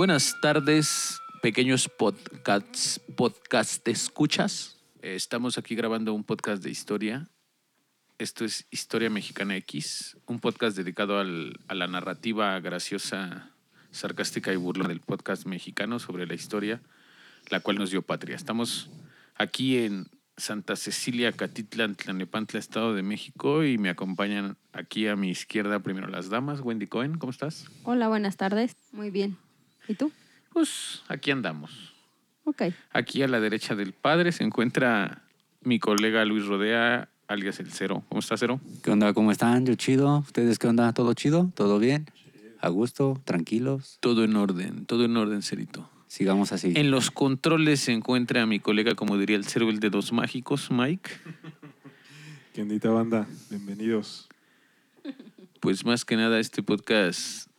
Buenas tardes, pequeños podcasts, podcast escuchas. Eh, Estamos aquí grabando un podcast de historia. Esto es Historia Mexicana X, un podcast dedicado al- a la narrativa graciosa, sarcástica y burlona del podcast mexicano sobre la historia, la cual nos dio patria. Estamos aquí en Santa Cecilia, Catitlan, Tlanepantla, Estado de México, y me acompañan aquí a mi izquierda primero las damas. Wendy Cohen, ¿cómo estás? Hola, buenas tardes. Muy bien. ¿Y tú? Pues aquí andamos. Ok. Aquí a la derecha del padre se encuentra mi colega Luis Rodea, alias el Cero. ¿Cómo está Cero? ¿Qué onda? ¿Cómo están? Yo chido. ¿Ustedes qué onda? ¿Todo chido? ¿Todo bien? ¿A gusto? ¿Tranquilos? Todo en orden, todo en orden, Cerito. Sigamos así. En los controles se encuentra mi colega, como diría el Cero, el de dos mágicos, Mike. ¿Qué ondita banda? Bienvenidos. Pues más que nada este podcast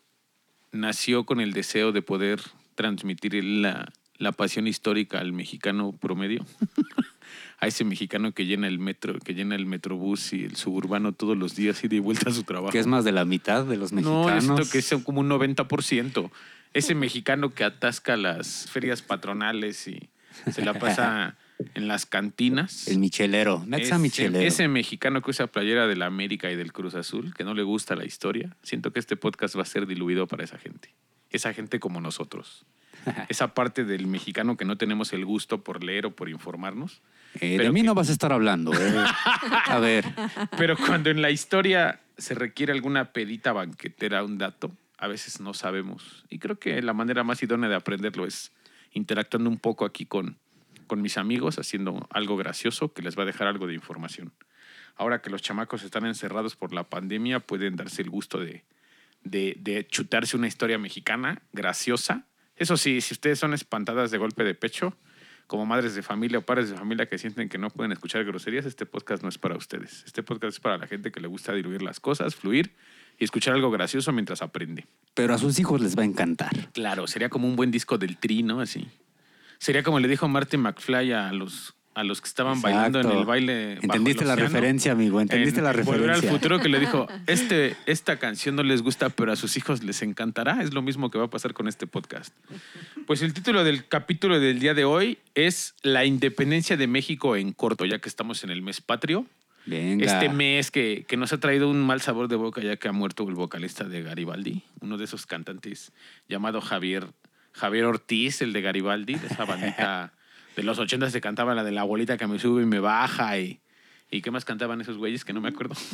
nació con el deseo de poder transmitir la, la pasión histórica al mexicano promedio. a ese mexicano que llena el metro, que llena el metrobús y el suburbano todos los días y de vuelta a su trabajo. que es más de la mitad de los No, mexicanos. siento que es como un 90%. Ese mexicano que atasca las ferias patronales y se la pasa en las cantinas. El michelero. Michelero. Ese mexicano que usa playera de la América y del Cruz Azul, que no le gusta la historia, siento que este podcast va a ser diluido para esa gente. Esa gente como nosotros. Esa parte del mexicano que no tenemos el gusto por leer o por informarnos. Eh, de mí que- no vas a estar hablando. eh. A ver. Pero cuando en la historia se requiere alguna pedita banquetera, un dato, a veces no sabemos. Y creo que la manera más idónea de aprenderlo es interactuando un poco aquí con, con mis amigos, haciendo algo gracioso que les va a dejar algo de información. Ahora que los chamacos están encerrados por la pandemia, pueden darse el gusto de, de, de chutarse una historia mexicana graciosa. Eso sí, si ustedes son espantadas de golpe de pecho, como madres de familia o padres de familia que sienten que no pueden escuchar groserías, este podcast no es para ustedes. Este podcast es para la gente que le gusta diluir las cosas, fluir y escuchar algo gracioso mientras aprende. Pero a sus hijos les va a encantar. Claro, sería como un buen disco del tri, ¿no? Así. Sería como le dijo Marty McFly a los, a los que estaban Exacto. bailando en el baile. bajo Entendiste el la referencia, amigo. Entendiste En la Volver referencia. al futuro que le dijo, este, esta canción no les gusta, pero a sus hijos les encantará. Es lo mismo que va a pasar con este podcast. Pues el título del capítulo del día de hoy es La independencia de México en corto, ya que estamos en el mes patrio. Venga. Este mes que, que nos ha traído un mal sabor de boca ya que ha muerto el vocalista de Garibaldi, uno de esos cantantes llamado Javier, Javier Ortiz, el de Garibaldi, de esa bandita de los 80 se cantaba la de la abuelita que me sube y me baja y, y qué más cantaban esos güeyes que no me acuerdo.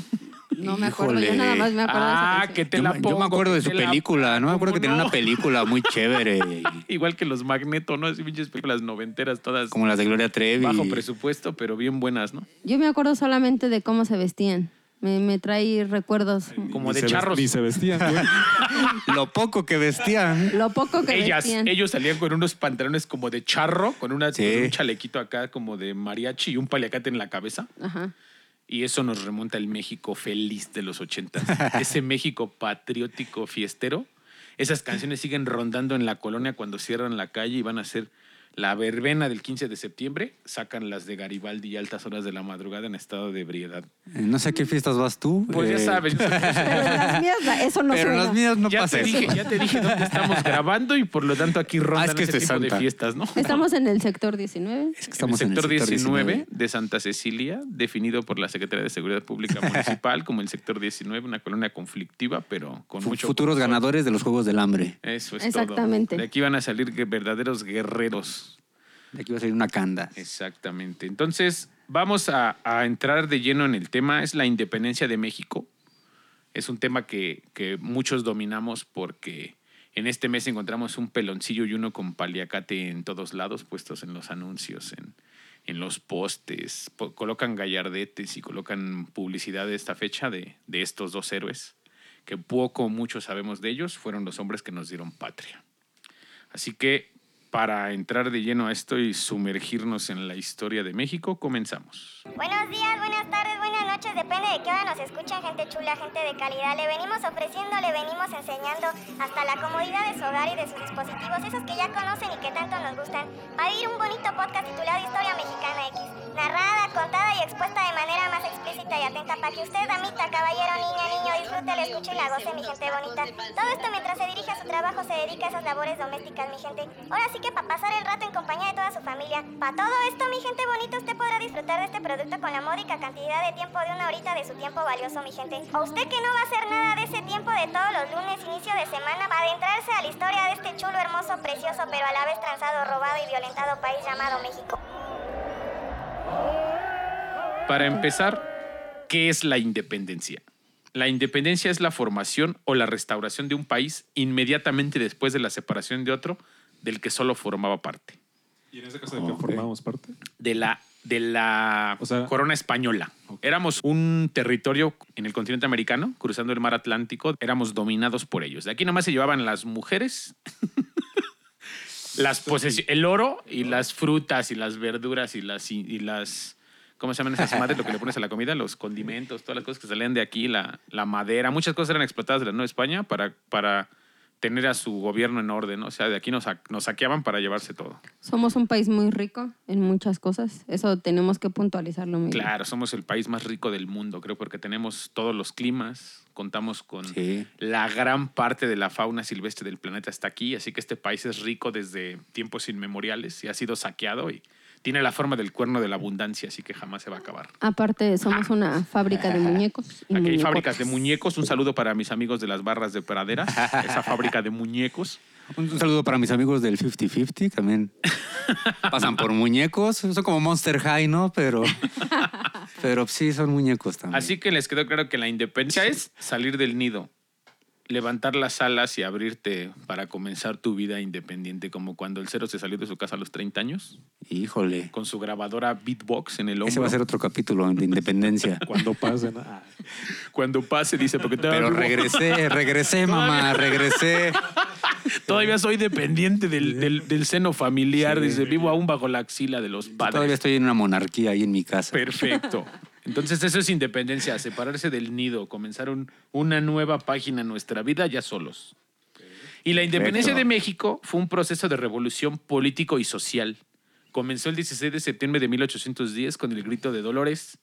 No me acuerdo. Yo Híjole. nada más me acuerdo de esa ah, canción. que te Yo, la me- yo pongo. me acuerdo de que su te la película. No me acuerdo que ¿Cómo tenía no? una película muy chévere. Igual que los Magneto, ¿no? Así pinches películas noventeras, todas Como las de Gloria Trevi. bajo presupuesto, pero bien buenas, ¿no? Yo me acuerdo solamente de cómo se vestían. Me, me trae recuerdos. Como Ni de charros. Ni se vestían, güey. Lo poco que vestían. Lo poco que Ellas, vestían. ellos salían con unos pantalones como de charro, con, una, Sí. con un chalequito acá como de mariachi y un paliacate en la cabeza. Ajá. Y eso nos remonta al México feliz de los ochentas. Ese México patriótico fiestero. Esas canciones siguen rondando en la colonia cuando cierran la calle y van a hacer la verbena del 15 de septiembre. Sacan las de Garibaldi y altas horas de la madrugada en estado de ebriedad. Eh, No sé a qué fiestas vas tú. Pues ya eh, sabes. Pero en las mías eso no pero en suena. las mías no ya, pasa te eso. dije, ya te dije dónde estamos grabando y por lo tanto aquí rondan es que ese este tipo de fiestas, ¿no? Estamos en el sector 19. Es que estamos en el sector, 19, 19. de Santa Cecilia, definido por la Secretaría de Seguridad Pública Municipal como el sector 19, una colonia conflictiva, pero con Fu- mucho Futuros control. ganadores de los Juegos del Hambre. Eso es Exactamente. todo. De aquí van a salir verdaderos guerreros. De aquí va a salir una canda. Exactamente. Entonces, vamos a, a entrar de lleno en el tema. Es la independencia de México. Es un tema que, que muchos dominamos porque en este mes encontramos un peloncillo y uno con paliacate en todos lados, puestos en los anuncios, en, en los postes. Po- colocan gallardetes y colocan publicidad de esta fecha de, de estos dos héroes, que poco o mucho sabemos de ellos, fueron los hombres que nos dieron patria. Así que para entrar de lleno a esto y sumergirnos en la historia de México, comenzamos. Buenos días, buenas tardes, buenas noches, depende de qué hora nos escuchen, gente chula, gente de calidad. Le venimos ofreciendo, le venimos enseñando hasta la comodidad de su hogar y de sus dispositivos, esos que ya conocen y que tanto nos gustan, para vivir un bonito podcast titulado Historia Mexicana X. Narrada, contada y expuesta de manera más explícita y atenta para que usted, damita, caballero, niña, niño, disfrute, la escuche y la goce, mi gente bonita. Todo esto mientras se dirige a su trabajo, se dedica a esas labores domésticas, mi gente. Ahora sí que para pasar el rato en compañía de toda su familia. Para todo esto, mi gente bonita, usted podrá disfrutar de este producto con la módica cantidad de tiempo de una horita de su tiempo valioso, mi gente. O usted que no va a hacer nada de ese tiempo de todos los lunes, inicio de semana, va a adentrarse a la historia de este chulo, hermoso, precioso, pero a la vez transado, robado y violentado país llamado México. Para empezar, ¿qué es la independencia? La independencia es la formación o la restauración de un país inmediatamente después de la separación de otro del que solo formaba parte. ¿Y en ese caso de que Ok. formamos parte? De la, de la O sea- corona española. Éramos un territorio en el continente americano, cruzando el mar Atlántico, éramos dominados por ellos. De aquí nomás se llevaban las mujeres, las el oro y las frutas y las verduras y las, y las ¿cómo se llaman esas madres? Lo que le pones a la comida, los condimentos, todas las cosas que salían de aquí, la, la madera, muchas cosas eran explotadas de la Nueva España para, para tener a su gobierno en orden, ¿no? O sea, de aquí nos, nos saqueaban para llevarse todo. Somos un país muy rico en muchas cosas. Eso tenemos que puntualizarlo muy bien. Claro, somos el país más rico del mundo, creo, porque tenemos todos los climas, contamos con Sí. la gran parte de la fauna silvestre del planeta está aquí, así que este país es rico desde tiempos inmemoriales y ha sido saqueado y tiene la forma del cuerno de la abundancia, así que jamás se va a acabar. Aparte, somos una fábrica de muñecos. y Aquí hay fábricas de muñecos. Un saludo para mis amigos de las barras de praderas, esa fábrica de muñecos. Un, un saludo para mis amigos del 50-50, también pasan por muñecos. Son como Monster High, ¿no? Pero, pero sí, son muñecos también. Así que les quedó claro que la independencia es salir del nido, levantar las alas y abrirte para comenzar tu vida independiente, como cuando el cero se salió de su casa a los 30 años, Híjole. con su grabadora beatbox en el hombro. Ese va a ser otro capítulo de independencia. Cuando pasen. ah, Cuando pase, dice, porque Pero todavía, regresé, regresé, mamá, regresé. todavía soy dependiente del, del- del seno familiar, Sí. dice, vivo aún bajo la axila de los padres. Todavía estoy en una monarquía ahí en mi casa. Perfecto. Entonces eso es independencia, separarse del nido, comenzar un- una nueva página en nuestra vida ya solos. Y la independencia Perfecto. de México fue un proceso de revolución político y social. Comenzó el 16 de septiembre de 1810 con el grito de Dolores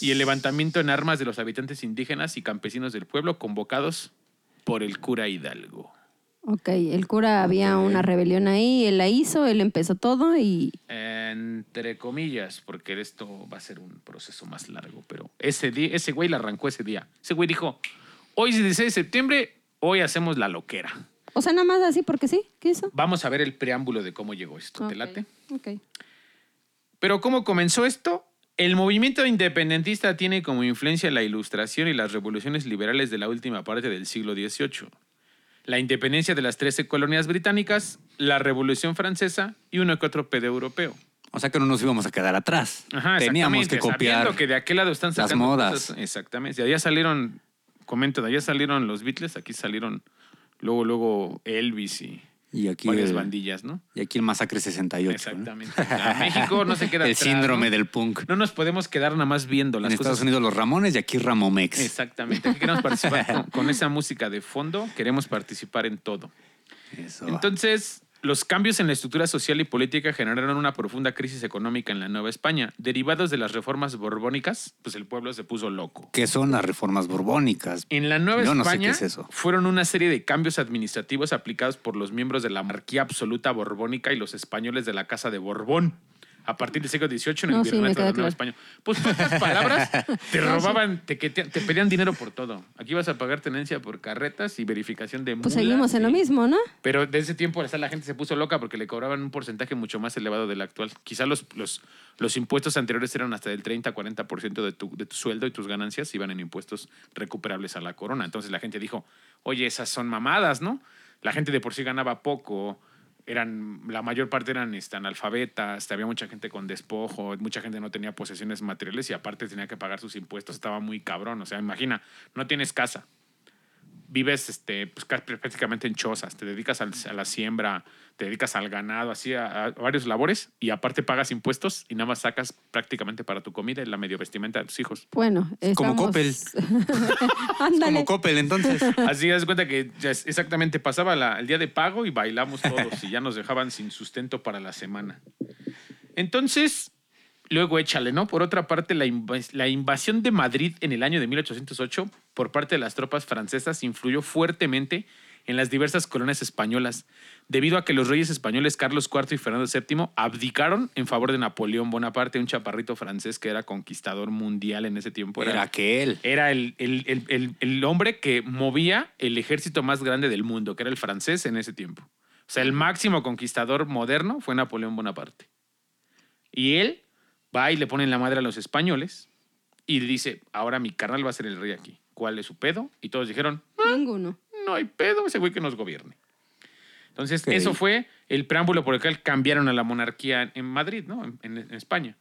y el levantamiento en armas de los habitantes indígenas y campesinos del pueblo convocados por el cura Hidalgo. Ok, el cura había una rebelión ahí, él la hizo, él empezó todo y Entre comillas, porque esto va a ser un proceso más largo, pero ese, día, ese güey la arrancó ese día. Ese güey dijo, hoy es 16 de septiembre, hoy hacemos la loquera. O sea, nada más así porque sí, ¿qué hizo? Vamos a ver el preámbulo de cómo llegó esto. ¿Te Ok, late? Ok. Pero ¿cómo comenzó esto? El movimiento independentista tiene como influencia la ilustración y las revoluciones liberales de la última parte del siglo XVIII. La independencia de las 13 colonias británicas, la Revolución Francesa y uno que otro pedo europeo. O sea que no nos íbamos a quedar atrás. Ajá, Teníamos que copiar. Que de aquel lado están las modas. cosas. Exactamente. De allá salieron, comento, de allá salieron los Beatles, aquí salieron luego, luego Elvis y Y aquí, varias el, bandillas, ¿no? y aquí el Masacre 68. ¿no? Exactamente. O sea, México no se queda El atrás, síndrome ¿no? del punk. No nos podemos quedar nada más viendo En las Estados cosas. Unidos los Ramones y aquí Ramomex. Exactamente. Aquí queremos participar con, con esa música de fondo, queremos participar en todo. Eso. Entonces, los cambios en la estructura social y política generaron una profunda crisis económica en la Nueva España. Derivados de las reformas borbónicas, pues el pueblo se puso loco. ¿Qué son las reformas borbónicas? En la Nueva Yo no sé España qué es eso. fueron una serie de cambios administrativos aplicados por los miembros de la monarquía absoluta borbónica y los españoles de la Casa de Borbón. A partir del siglo XVIII en el No, sí, virreinato de la claro. España. Pues pocas palabras, te robaban, te, te pedían dinero por todo. Aquí vas a pagar tenencia por carretas y verificación de Pues seguimos en lo mismo, ¿no? pero de ese tiempo hasta la gente se puso loca porque le cobraban un porcentaje mucho más elevado del actual. Quizá los, los, los impuestos anteriores eran hasta del 30-40% de tu, de tu sueldo y tus ganancias iban en impuestos recuperables a la corona. Entonces la gente dijo, oye, esas son mamadas, ¿no? La gente de por sí ganaba poco, eran, la mayor parte eran este, analfabetas, había mucha gente con despojo, mucha gente no tenía posesiones materiales y aparte tenía que pagar sus impuestos, estaba muy cabrón. O sea, imagina, no tienes casa, vives este, pues, ca- prácticamente en chozas, te dedicas al- a la siembra, te dedicas al ganado, así a, a varios labores y aparte pagas impuestos y nada más sacas prácticamente para tu comida y la medio vestimenta de tus hijos. Bueno, Como Coppel. Como Coppel, entonces. Así das cuenta que ya es- exactamente pasaba la- el día de pago y bailamos todos y ya nos dejaban sin sustento para la semana. Entonces, luego échale, ¿no? Por otra parte, la, inva- la invasión de Madrid en el año de 1808 por parte de las tropas francesas influyó fuertemente en las diversas colonias españolas, debido a que los reyes españoles Carlos IV y Fernando VII abdicaron en favor de Napoleón Bonaparte, un chaparrito francés que era conquistador mundial en ese tiempo. Era aquel. Era el, el- el- el- el hombre que movía el ejército más grande del mundo, que era el francés en ese tiempo. O sea, el máximo conquistador moderno fue Napoleón Bonaparte. Y él va y le pone en la madre a los españoles y dice, ahora mi carnal va a ser el rey aquí. ¿Cuál es su pedo? Y todos dijeron, Ninguno. no hay pedo, ese güey que nos gobierne. Entonces, eso fue el preámbulo por el cual cambiaron a la monarquía en- en Madrid, ¿no? En, en- en España.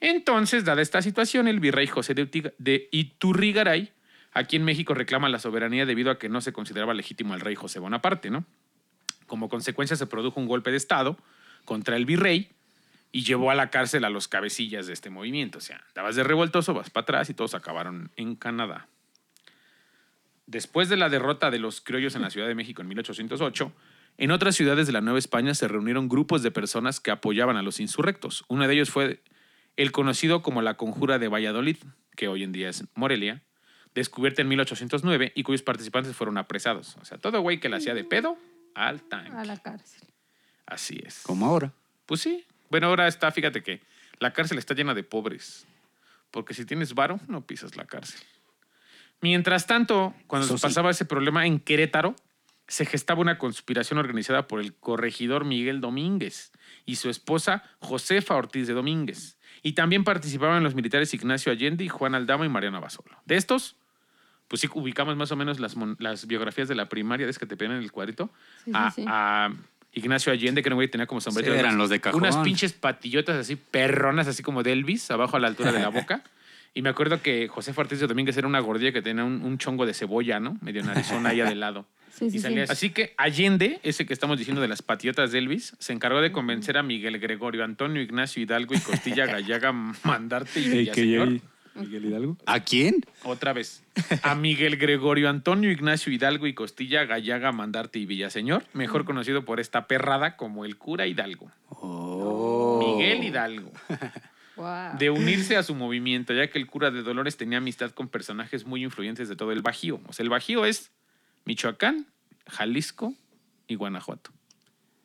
Entonces, dada esta situación, el virrey José de, Utiga- de Iturrigaray, aquí en México, reclama la soberanía debido a que no se consideraba legítimo al rey José Bonaparte, ¿no? Como consecuencia, se produjo un golpe de Estado contra el virrey y llevó a la cárcel a los cabecillas de este movimiento. O sea, dabas de revoltoso, vas para atrás y todos acabaron en Canadá. Después de la derrota de los criollos en la Ciudad de México en 1808, en otras ciudades de la Nueva España se reunieron grupos de personas que apoyaban a los insurrectos. Uno de ellos fue el conocido como la Conjura de Valladolid, que hoy en día es Morelia, descubierta en 1809 y cuyos participantes fueron apresados. O sea, todo güey que la hacía de pedo al tanque. A la cárcel. Así es. Como ahora. Pues sí. Bueno, ahora está, fíjate que la cárcel está llena de pobres. Porque si tienes varo, no pisas la cárcel. Mientras tanto, cuando Eso se sí. pasaba ese problema en Querétaro, se gestaba una conspiración organizada por el corregidor Miguel Domínguez y su esposa Josefa Ortiz de Domínguez. Y también participaban los militares Ignacio Allende y Juan Aldama y Mariano Basolo. De estos, pues sí ubicamos más o menos las, biografías de la primaria, es que te ponen en el cuadrito. Sí, sí, a, sí. a Ignacio Allende, que era un güey que tenía como sombrero. Sí, eran los de cajón. Unas pinches patillotas así, perronas, así como de Elvis, abajo a la altura de la boca. Y me acuerdo que José de Domínguez era una gordilla que tenía un, un chongo de cebolla, ¿no? Medio narizón ahí de lado. Sí, sí, sí. así. Que Allende, ese que estamos diciendo de las patillotas de Elvis, se encargó de convencer a Miguel Gregorio, Antonio Ignacio Hidalgo y Costilla Gallaga Mandarte y que Villaseñor. Miguel Hidalgo. ¿A quién? Otra vez. A Miguel Gregorio Antonio Ignacio Hidalgo y Costilla Gallaga Mandarte y Villaseñor, mejor conocido por esta perrada como el cura Hidalgo. Oh. Miguel Hidalgo. Wow. De unirse a su movimiento, ya que el cura de Dolores tenía amistad con personajes muy influyentes de todo el Bajío. O sea, el Bajío es Michoacán, Jalisco y Guanajuato.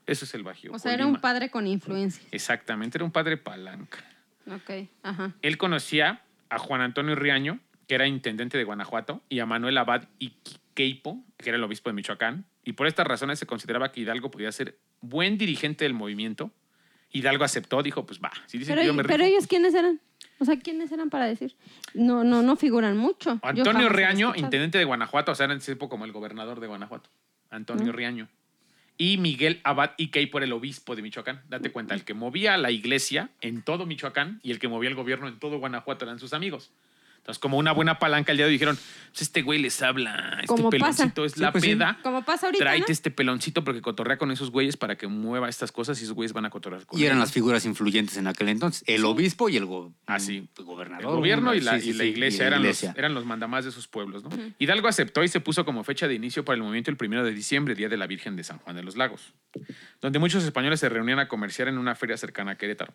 Eso es el Bajío. O sea, era un padre con influencia. Exactamente, era un padre palanca. Ok, ajá. Él conocía a Juan Antonio Riaño, que era intendente de Guanajuato, y a Manuel Abad Iqueipo, que era el obispo de Michoacán. Y por estas razones se consideraba que Hidalgo podía ser buen dirigente del movimiento. Hidalgo aceptó, dijo, pues va, si dicen Pero, que yo me pero ellos, ¿quiénes eran? O sea, ¿quiénes eran para decir? No, no, no figuran mucho. Antonio Riaño, intendente de Guanajuato, o sea, era en ese tiempo como el gobernador de Guanajuato. Antonio. Riaño. Y Miguel Abad Iquei por el obispo de Michoacán. Date cuenta, el que movía la iglesia en todo Michoacán y el que movía el gobierno en todo Guanajuato eran sus amigos. Entonces, como una buena palanca, el día de hoy dijeron, pues este güey les habla, este Como pasa. peloncito es Sí, la pues sí. peda. Como pasa ahorita, Tráete ¿no? este peloncito porque cotorrea con esos güeyes para que mueva estas cosas y esos güeyes van a cotorrear con Y eran él. las figuras influyentes en aquel entonces. El obispo y el, go- Ah, sí. el El gobernador. gobierno y la, Sí, sí, y la sí, iglesia, y la eran, iglesia. Los, eran los mandamás de esos pueblos. ¿no? Hidalgo aceptó y se puso como fecha de inicio para el movimiento el primero de diciembre, Día de la Virgen de San Juan de los Lagos, donde muchos españoles se reunían a comerciar en una feria cercana a Querétaro.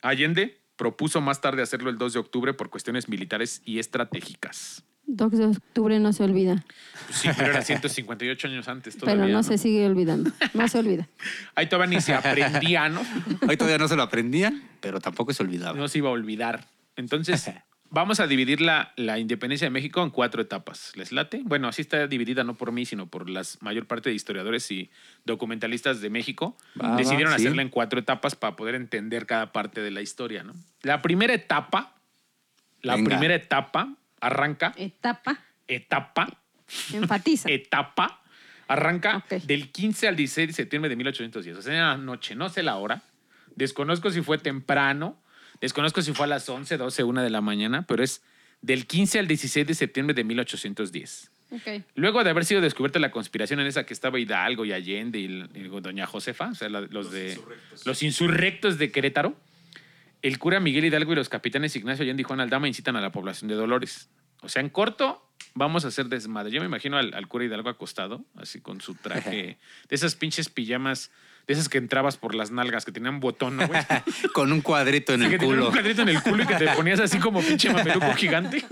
Allende propuso más tarde hacerlo el 2 de octubre por cuestiones militares y estratégicas. 2 de octubre no se olvida. Pues sí, pero era 158 años antes todavía. pero no, ¿no? se sigue olvidando. No se olvida. Ahí todavía ni se aprendía, ¿no? Ahí todavía no se lo aprendían, pero tampoco se olvidaba. no se iba a olvidar. Entonces, vamos a dividir la, la independencia de México en cuatro etapas. ¿Les late? Bueno, así está dividida no por mí, sino por la mayor parte de historiadores y documentalistas de México. Va, va, Decidieron sí. hacerla en cuatro etapas para poder entender cada parte de la historia, ¿no? La primera etapa, la Venga. primera etapa arranca, Etapa. etapa, Enfatiza. etapa, arranca del 15 al 16 de septiembre de 1810. O sea, en la noche, no sé la hora. Desconozco si fue temprano, desconozco si fue a las 11, 12, 1 de la mañana, pero es del 15 al 16 de septiembre de 1810. Ok. Luego de haber sido descubierta la conspiración en esa que estaba Hidalgo y Allende y, doña Josefa, o sea, la- los, de los insurrectos de Querétaro, el cura Miguel Hidalgo y los capitanes Ignacio Allende y Juan Aldama incitan a la población de Dolores. O sea, en corto, vamos a hacer desmadre. Yo me imagino al, al cura Hidalgo acostado, así con su traje, de esas pinches pijamas, de esas que entrabas por las nalgas, que tenían botón, ¿no, güey? Con un cuadrito en Sí, el que culo. un cuadrito en el culo y que te ponías así como pinche mameluco gigante.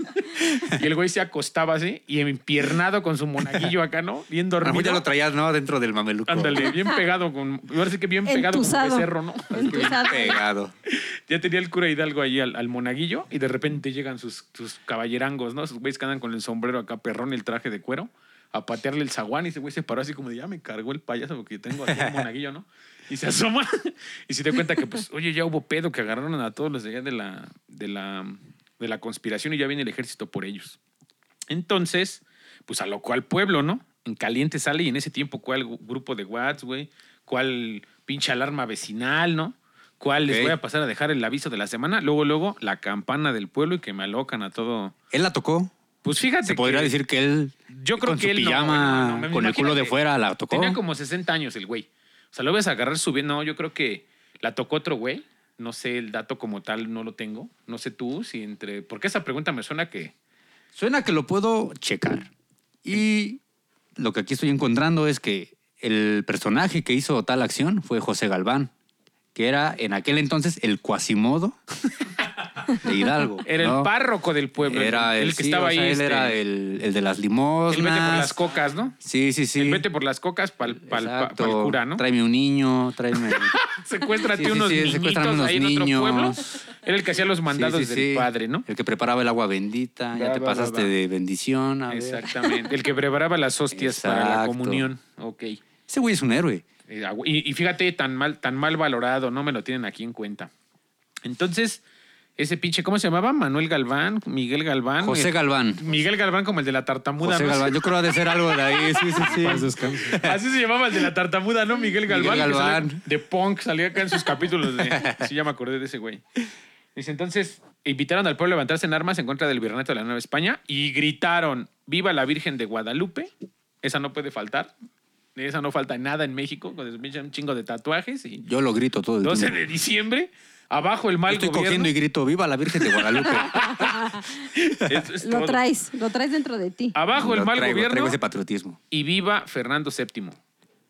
Y el güey se acostaba así y empiernado con su monaguillo acá, ¿no? Bien dormido. ya lo traías, ¿no? Dentro del mameluco. Ándale, bien pegado con. Ahora sí que bien pegado Entusado. con becerro, ¿no? Entusado. Pegado. Ya tenía el cura Hidalgo ahí al, al monaguillo y de repente llegan sus, sus caballerangos, ¿no? Esos güeyes que andan con el sombrero acá perrón y el traje de cuero a patearle el zaguán y ese güey se paró así como de ya me cargó el payaso porque tengo aquí el monaguillo, ¿no? Y se asoma y se da cuenta que, pues, oye, ya hubo pedo que agarraron a todos los de allá de la, de la, de la conspiración y ya viene el ejército por ellos. Entonces, pues alocó al pueblo, ¿no? En caliente sale y en ese tiempo, ¿cuál grupo de Watts, güey? ¿Cuál pinche alarma vecinal, ¿no? ¿Cuál les voy a pasar a dejar el aviso de la semana? Luego, luego, la campana del pueblo y que me alocan a todo. Él la tocó. Pues fíjate. Se podría que decir que él, Yo creo con que su él pijama, no, no, con el culo de fuera, la tocó. Tenía como 60 años el güey. O sea, lo ves a agarrar subiendo. No, yo creo que la tocó otro güey. No sé, el dato como tal no lo tengo. No sé tú si entre. Porque esa pregunta me suena que. Suena que lo puedo checar. Y lo que aquí estoy encontrando es que el personaje que hizo tal acción fue José Galván, que era en aquel entonces el cuasimodo de Hidalgo. Era ¿no? el párroco del pueblo. Era el, el, el que sí, estaba o sea, ahí. Él este, era el, el de las limosnas. el vete por las cocas, ¿no? Sí, sí, sí. El vete por las cocas para el Exacto. cura, ¿no? Tráeme un niño, tráeme. Secuéstrate Sí, sí, unos sí, niñitos unos ahí en otro niños. pueblo. Era el que hacía los mandados Sí, sí, del padre, ¿no? El que preparaba el agua bendita. Va, ya te va, pasaste va. de bendición. A ver. Exactamente. El que preparaba las hostias para la Exacto. comunión. Ok. Ese güey es un héroe. Eh, agu- Y, y fíjate, tan mal, tan mal valorado, no me lo tienen aquí en cuenta. Entonces, ese pinche, ¿cómo se llamaba? Manuel Galván, Miguel Galván. José eh, Galván. Miguel Galván como el de la tartamuda. José ¿no? Galván. Yo creo que ha de ser algo de ahí. Sí, sí, sí. Así se llamaba el de la tartamuda, ¿no? Miguel Galván. Miguel Galván. de punk, salía acá en sus capítulos. De, sí, ya me acordé de ese güey. Dice, entonces, invitaron al pueblo a levantarse en armas en contra del virreinato de la Nueva España y gritaron, ¡Viva la Virgen de Guadalupe! Esa no puede faltar. Esa no falta nada en México, con un chingo de tatuajes. Y Yo lo grito todo el 12 tiempo. de diciembre, abajo el mal Estoy gobierno. cogiendo y grito, ¡Viva la Virgen de Guadalupe! Eso es Lo todo. traes, lo traes dentro de ti. Abajo el Lo mal traigo, gobierno Traigo ese patriotismo. y viva Fernando VII.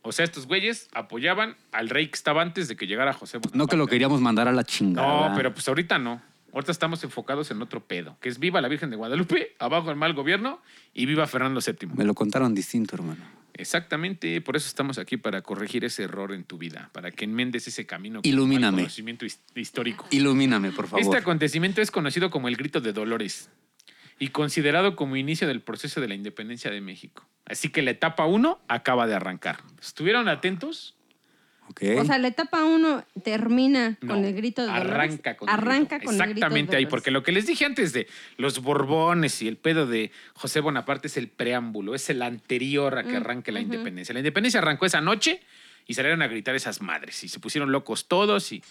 O sea, estos güeyes apoyaban al rey que estaba antes de que llegara José Bonaparte. No que lo queríamos mandar a la chingada. No, pero pues ahorita no. Ahorita estamos enfocados en otro pedo, que es viva la Virgen de Guadalupe, abajo el mal gobierno y viva Fernando VII. Me lo contaron distinto, hermano. Exactamente, por eso estamos aquí para corregir ese error en tu vida, para que enmendes ese camino Ilumíname. conocimiento his- histórico. Ilumíname, por favor. Este acontecimiento es conocido como el Grito de Dolores y considerado como inicio del proceso de la independencia de México. Así que la etapa 1 acaba de arrancar. ¿Estuvieron atentos? O sea, la etapa uno termina No, con el grito de Dolores. Arranca con el Arranca grito. con el grito de Exactamente ahí, porque lo que les dije antes de los Borbones y el pedo de José Bonaparte es el preámbulo, es el anterior a que Mm, arranque la independencia. La independencia arrancó esa noche y salieron a gritar esas madres y se pusieron locos todos y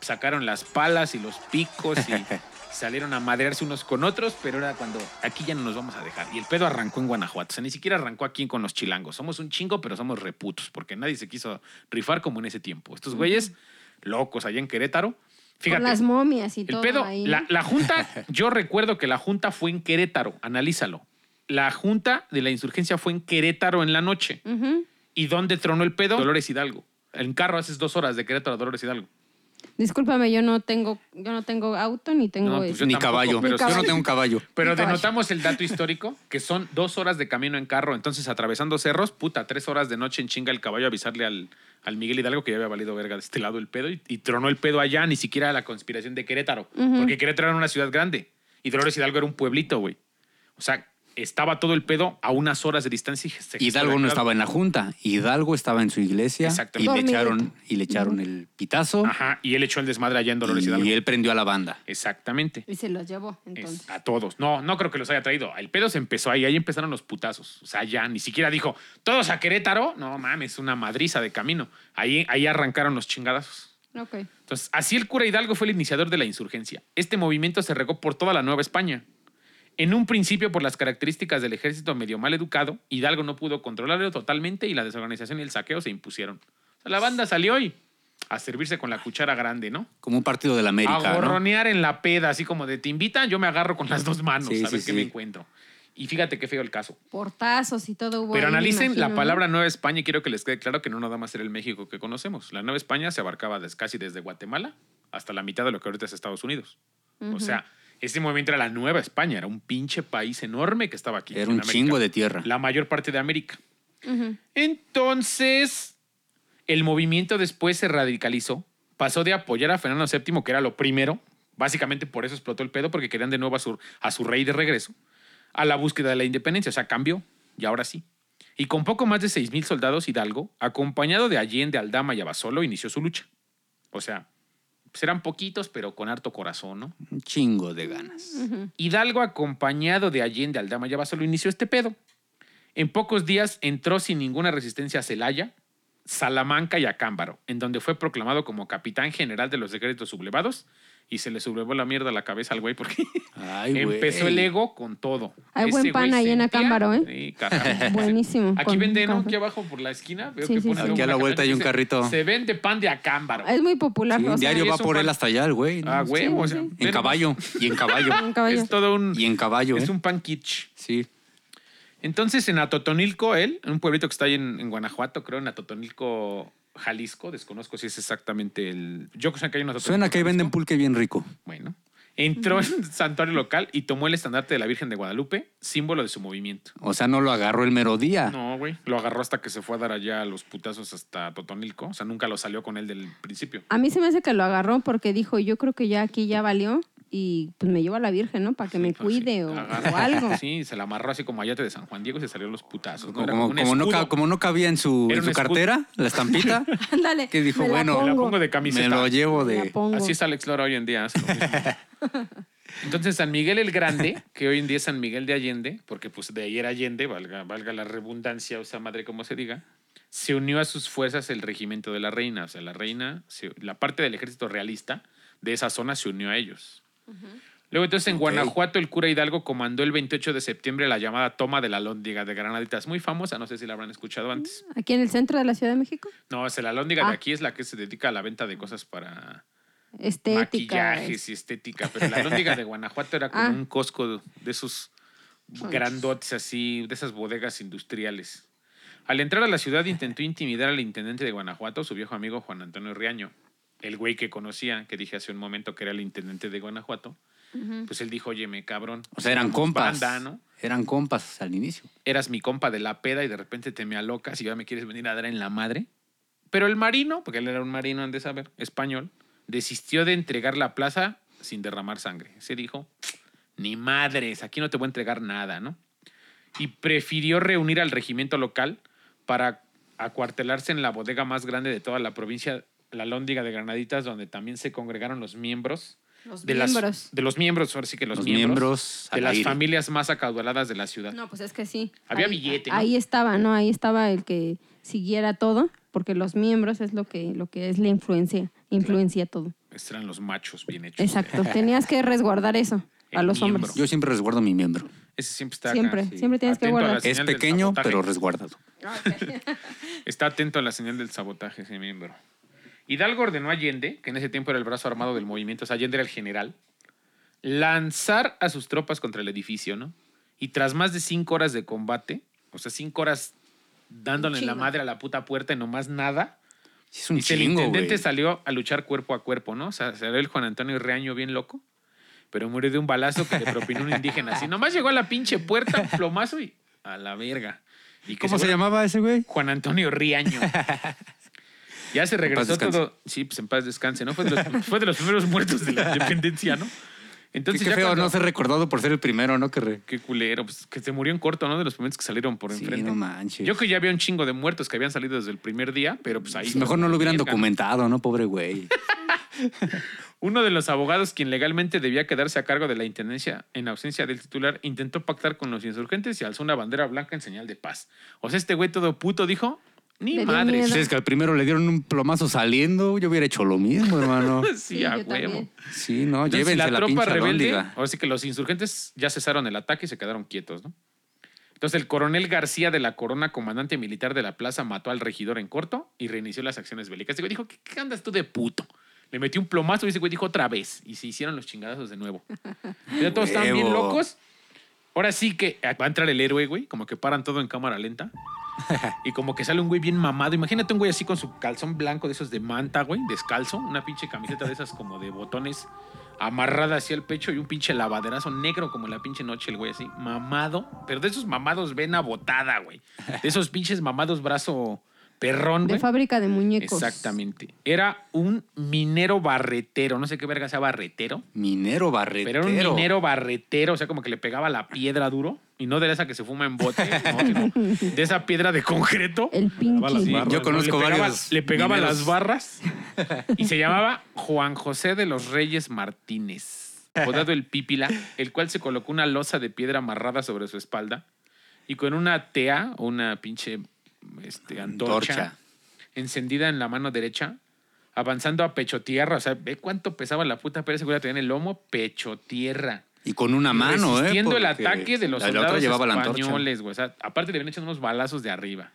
sacaron las palas y los picos y salieron a madrearse unos con otros, pero era cuando aquí ya no nos vamos a dejar. Y el pedo arrancó en Guanajuato, o sea, ni siquiera arrancó aquí con los chilangos. Somos un chingo, pero somos reputos, porque nadie se quiso rifar como en ese tiempo. Estos güeyes locos allá en Querétaro. Fíjate, Con las momias y el todo pedo, ahí. la, la junta, yo recuerdo que la junta fue en Querétaro, analízalo. La junta de la insurgencia fue en Querétaro en la noche. ¿Y dónde tronó el pedo? Dolores Hidalgo. En carro haces dos horas de Querétaro a Dolores Hidalgo. Discúlpame, yo no tengo, yo no tengo auto ni tengo No, pues este, yo Ni tampoco, caballo. pero Yo no tengo un caballo. Pero denotamos el dato histórico, que son dos horas de camino en carro. Entonces, atravesando cerros, puta, tres horas de noche en chinga el caballo a avisarle al, al Miguel Hidalgo que ya había valido verga de este lado el pedo y, y tronó el pedo allá, ni siquiera la conspiración de Querétaro. Porque Querétaro era una ciudad grande y Dolores Hidalgo era un pueblito, güey. O sea, estaba todo el pedo a unas horas de distancia. y Hidalgo no estaba en la junta. Hidalgo estaba en su iglesia y le echaron, y le echaron el pitazo Ajá, y él echó el desmadre allá en Dolores Hidalgo. y él prendió a la banda. Exactamente. Y se los llevó, Es entonces. a todos. No, no creo que los haya traído. El pedo se empezó ahí, ahí empezaron los putazos. O sea, ya ni siquiera dijo, todos a Querétaro. No mames, una madriza de camino. Ahí, ahí arrancaron los chingadazos. Ok. Entonces, así el cura Hidalgo fue el iniciador de la insurgencia. Este movimiento se regó por toda la Nueva España. En un principio, por las características del ejército medio mal educado, Hidalgo no pudo controlarlo totalmente y la desorganización y el saqueo se impusieron. O sea, la banda salió y a servirse con la cuchara grande, ¿no? Como un partido de la América, a ¿no? gorronear en la peda, así como de te invitan, yo me agarro con las dos manos Sí, a ver sí, qué sí. me encuentro. Y fíjate qué feo el caso. Portazos y todo hubo Pero ahí, analicen la ¿no? palabra Nueva España y quiero que les quede claro que no nada más era el México que conocemos. La Nueva España se abarcaba des- casi desde Guatemala hasta la mitad de lo que ahorita es Estados Unidos. O sea, ese movimiento era la Nueva España, era un pinche país enorme que estaba aquí. Era un América. chingo de tierra. La mayor parte de América. Entonces, el movimiento después se radicalizó, pasó de apoyar a Fernando VII, que era lo primero, básicamente por eso explotó el pedo, porque querían de nuevo a su, a su rey de regreso, a la búsqueda de la independencia. O sea, cambió, y ahora sí. Y con poco más de 6.000 soldados, Hidalgo, acompañado de Allende, Aldama y Abasolo, inició su lucha. O sea, pues eran poquitos, pero con harto corazón, ¿no? Un chingo de ganas. Hidalgo, acompañado de Allende, Aldama y Abasolo, inició este pedo. En pocos días entró sin ninguna resistencia a Celaya, Salamanca y Acámbaro, en donde fue proclamado como capitán general de los ejércitos sublevados y se le sublevó la mierda a la cabeza al güey porque Ay, güey. empezó el ego con todo. Hay Ese buen pan güey ahí en Acámbaro, ¿eh? Sí, carajo. Buenísimo. Aquí venden, ¿no? Aquí abajo por la esquina. Veo Sí, que sí, ponen. Aquí a la vuelta hay un carrito. Se vende pan de Acámbaro. Es muy popular. Sí, o sea, diario va por pan- él hasta allá, el güey. ¿no? Ah, huevo. Sí, o sea, sí. En caballo. Y en caballo. un caballo. Es todo un... y en caballo, Es ¿eh? un pan kitsch. Sí. Entonces, en Atotonilco, él, en un pueblito que está ahí en, en Guanajuato, creo, en Atotonilco, Jalisco, desconozco si es exactamente el. Yo sé que hay un Atotonilco, Suena que ahí venden pulque bien rico. Bueno. Entró en el santuario local y tomó el estandarte de la Virgen de Guadalupe, símbolo de su movimiento. O sea, no lo agarró el mero día. No, güey. Lo agarró hasta que se fue a dar allá a los putazos hasta Totonilco. O sea, nunca lo salió con él del principio. A mí se me hace que lo agarró porque dijo, yo creo que ya aquí ya valió y pues me llevo a la Virgen, ¿no? Para que me Sí, pues, sí. cuide o, algo. Sí, se la amarró así como ayate de San Juan Diego y se salió los putazos. ¿no? Como, no, como cabía en su, en cartera, la estampita, Ándale. que dijo, me la bueno, Me la pongo, de camiseta. me lo llevo me la de... pongo. Así es Alex Lora hoy en día. Entonces, San Miguel el Grande, que hoy en día es San Miguel de Allende, porque pues de ahí era Allende, valga, valga la redundancia, o sea, madre como se diga, se unió a sus fuerzas el regimiento de la reina. O sea, la reina, la parte del ejército realista de esa zona se unió a ellos. Luego, entonces, en. Guanajuato, el cura Hidalgo comandó el 28 de septiembre la llamada toma de la Lóndiga de Granaditas. Muy famosa, no sé si la habrán escuchado antes. Aquí en el centro de la Ciudad de México. No, es la Lóndiga Ah. de aquí es la que se dedica a la venta de cosas para Estética. maquillajes y estética, pero la lóndiga de Guanajuato era como Ah. un cosco de esos grandotes así, de esas bodegas industriales. Al entrar a la ciudad intentó intimidar al intendente de Guanajuato, su viejo amigo Juan Antonio Riaño, el güey que conocía, que dije hace un momento que era el intendente de Guanajuato. Pues él dijo, oye, me cabrón. O sea, eran compas. banda, ¿no? Eran compas al inicio. Eras mi compa de la peda y de repente te me alocas y ya me quieres venir a dar en la madre. Pero el marino, porque él era un marino, han de saber, español, desistió de entregar la plaza sin derramar sangre. Se dijo, ni madres, aquí no te voy a entregar nada, ¿no? Y prefirió reunir al regimiento local para acuartelarse en la bodega más grande de toda la provincia, la Lóndiga de Granaditas, donde también se congregaron los miembros. Los de miembros. Las, de los miembros, ahora sí que los, Los miembros, miembros de las aire. familias más acaudaladas de la ciudad. No, pues es que sí. Había Ahí- billete, ¿no? Ahí estaba, ¿no? Ahí estaba el que siguiera todo, porque los miembros es lo que, lo que es la influencia, influencia todo. Estos eran los machos bien hechos. Exacto. Tenías que resguardar eso a los miembro. hombres. Yo siempre resguardo mi miembro. Ese siempre está Siempre, acá. siempre tienes que Atento guardar. Es pequeño, pero resguardado. Está atento a la señal del sabotaje ese miembro. Hidalgo ordenó a Allende, que en ese tiempo era el brazo armado del movimiento, o sea, Allende era el general, lanzar a sus tropas contra el edificio, ¿no? Y tras más de cinco horas de combate, o sea, cinco horas dándole en la Chingo. madre a la puta puerta y nomás nada, es un Dice, el chingo, intendente güey. salió a luchar cuerpo a cuerpo, ¿no? O sea, salió el Juan Antonio Reaño bien loco, pero murió de un balazo que le propinó un indígena. Así nomás llegó a la pinche puerta, un plomazo y a la verga. Y ¿Cómo se seguro- llamaba ese güey? Juan Antonio Riaño. Ya se regresó todo. Sí, pues en paz descanse, ¿no? Fue de los, fue de los primeros muertos de la independencia, ¿no? Entonces Qué, qué ya feo cuando- no ser recordado por ser el primero, ¿no? Que Qué culero, pues que se murió en corto, ¿no? De los primeros que salieron por Sí, enfrente. no manches. Yo que ya había un chingo de muertos que habían salido desde el primer día, pero pues ahí. Pues mejor no lo hubieran documentado, ¿no? Pobre güey. Uno de los abogados, quien legalmente debía quedarse a cargo de la intendencia en ausencia del titular, intentó pactar con los insurgentes y alzó una bandera blanca en señal de paz. O sea, este güey todo puto dijo: Ni miedo. Si es que al primero le dieron un plomazo saliendo, yo hubiera hecho lo mismo, hermano. Sí, Sí, a huevo. también. Sí, no, Entonces, llévense la la, tropa pinche rebelde, ahora sí que los insurgentes ya cesaron el ataque y se quedaron quietos, ¿no? Entonces el coronel García de la Corona, comandante militar de la plaza, mató al regidor en corto y reinició las acciones bélicas. Güey dijo, ¿qué, qué andas tú de puto? Le metió un plomazo y ese güey dijo otra vez. Y se hicieron los chingadazos de nuevo. Ya todos estaban bien locos. Ahora sí que va a entrar el héroe, güey. Como que paran todo en cámara lenta. Y como que sale un güey bien mamado. Imagínate un güey así con su calzón blanco de esos de manta, güey, descalzo. Una pinche camiseta de esas como de botones amarrada hacia el pecho y un pinche lavaderazo negro como la pinche noche, el güey así, mamado. Pero de esos mamados vena botada, güey. De esos pinches mamados brazo perrón, De fábrica de muñecos. Exactamente. Era un minero barretero. No sé qué verga sea barretero. Minero barretero. Pero era un minero barretero, o sea, como que le pegaba la piedra duro. Y no de esa que se fuma en bote, no, sino de esa piedra de concreto. El pinky. barras. Yo conozco le pegaba, varios. le pegaba mineros. las barras y se llamaba Juan José de los Reyes Martínez, apodado el Pípila, el cual se colocó una losa de piedra amarrada sobre su espalda y con una tea o una pinche este, antorcha, Antorcha. encendida en la mano derecha, avanzando a pecho tierra. O sea, ve cuánto pesaba la puta güey la tenía en el lomo, pecho tierra. Y con una mano, ¿eh? Resistiendo el ataque de los la- la otra soldados llevaba españoles, güey. O sea, aparte le habían echado unos balazos de arriba.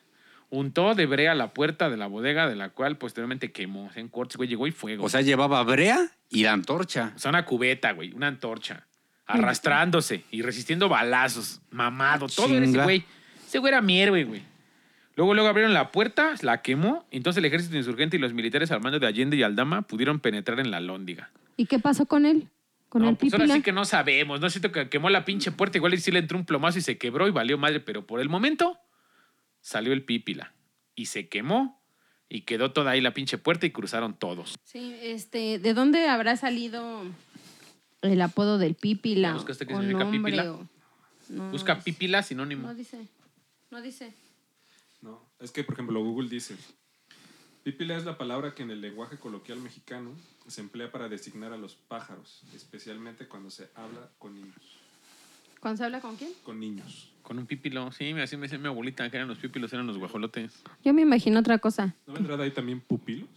Untó de brea la puerta de la bodega, de la cual posteriormente quemó. En cortes, güey, llegó y fuego. O sea, llevaba brea y la antorcha. O sea, una cubeta, güey, una antorcha. Arrastrándose y resistiendo balazos. Mamado. Todo era ese güey. Ese güey era mi héroe, güey. Luego, luego abrieron la puerta, la quemó. Entonces el ejército insurgente y los militares al mando de Allende y Aldama pudieron penetrar en la lóndiga. ¿Y qué pasó con él? Con no, el pues ahora pípila. sí que no sabemos. No siento que quemó la pinche puerta. Igual y sí le entró un plomazo y se quebró y valió madre. Pero por el momento salió el pípila y se quemó y quedó toda ahí la pinche puerta y cruzaron todos. Sí, este, ¿de dónde habrá salido el apodo del pípila? ¿Ya buscaste qué o significa nombre, pípila? o- no, Busca pípila sinónimo. No dice. No dice. Es que, por ejemplo, Google dice, pípila es la palabra que en el lenguaje coloquial mexicano se emplea para designar a los pájaros, especialmente cuando se habla con niños. ¿Cuándo se habla con quién? Con niños. Con un pípilo. Sí, así me decía mi abuelita que eran los pípilos, eran los guajolotes. Yo me imagino otra cosa. ¿No vendrá de ahí también pupilos?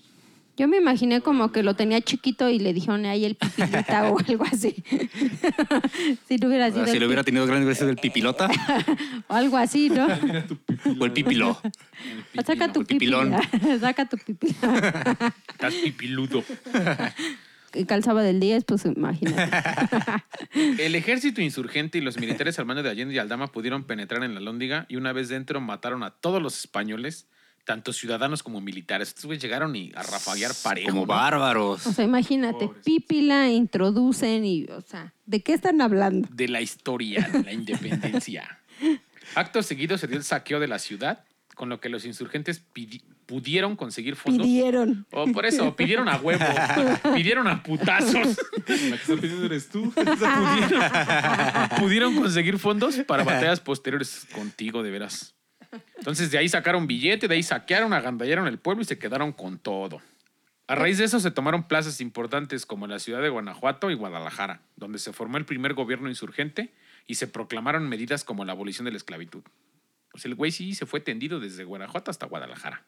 Yo me imaginé como que lo tenía chiquito y le dijeron ahí el pipilita o algo así. si no hubiera sido. Si el le hubiera tenido grandes gracias del pipilota o algo así, ¿no? O el pipilo. El Saca tu el pipilón. pipila. Saca tu pipila. Estás pipiludo. Y calzaba del 10, pues imagínate. El ejército insurgente y los militares al mando de Allende y Aldama pudieron penetrar en la lóndiga y una vez dentro mataron a todos los españoles, tanto ciudadanos como militares. Estos güeyes llegaron y a rafaguear parejo. Como ¿no? bárbaros. O sea, imagínate, Pobres. pípila introducen y, o sea, ¿de qué están hablando? de la historia de la independencia. Acto seguido se dio el saqueo de la ciudad, con lo que los insurgentes pudieron conseguir fondos. Pidieron. O por eso, pidieron a huevo, pidieron a putazos. La que está pidiendo eres tú. pudieron, pudieron conseguir fondos para batallas posteriores contigo, de veras. Entonces de ahí sacaron billete, de ahí saquearon, agandallaron el pueblo y se quedaron con todo. A raíz de eso se tomaron plazas importantes como la ciudad de Guanajuato y Guadalajara, donde se formó el primer gobierno insurgente y se proclamaron medidas como la abolición de la esclavitud. O sea, el güey sí se fue tendido desde Guanajuato hasta Guadalajara.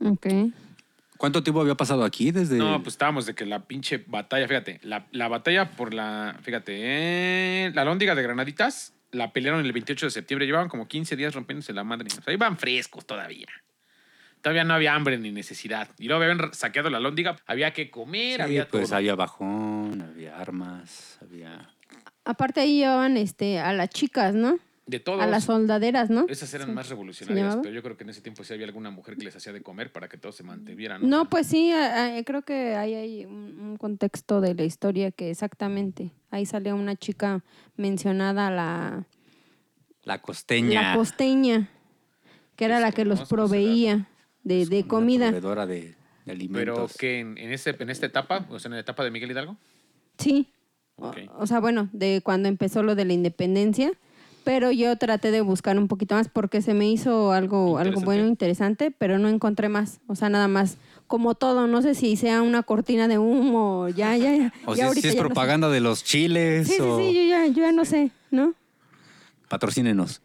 Ok. ¿Cuánto tiempo había pasado aquí desde...? No, pues estábamos de que la pinche batalla, fíjate, la, la batalla por la, fíjate, eh, la lóndiga de Granaditas la pelearon el 28 de septiembre, llevaban como 15 días rompiéndose la madre. O sea, iban frescos todavía. Todavía no había hambre ni necesidad. Y luego habían saqueado la lóndiga, había que comer, Sí, había pues todo. había bajón, había armas, había... Aparte ahí llevaban este, a las chicas, ¿no? De todos. A las soldaderas, ¿no? Esas eran Sí. más ¿Se revolucionarias, pero yo creo que en ese tiempo sí había alguna mujer que les hacía de comer para que todos se mantuvieran. No, pues sí, a- a- creo que ahí hay un contexto de la historia que exactamente. Ahí sale una chica mencionada, la, La costeña. la costeña, que era la que los proveía de, de comida. proveedora de, de Pero alimentos. que en, en, ese, en esta etapa, o sea, en la etapa de Miguel Hidalgo. Sí. O- Ok. O, sea, bueno, de cuando empezó lo de la independencia, pero yo traté de buscar un poquito más porque se me hizo algo, algo bueno, interesante, pero no encontré más. O sea, nada más. Como todo, no sé si sea una cortina de humo, ya, ya, ya. O ya si, si es ya no sé. propaganda de los chiles Sí, sí, o... sí, yo ya, yo ya no sé, ¿no? Patrocínenos.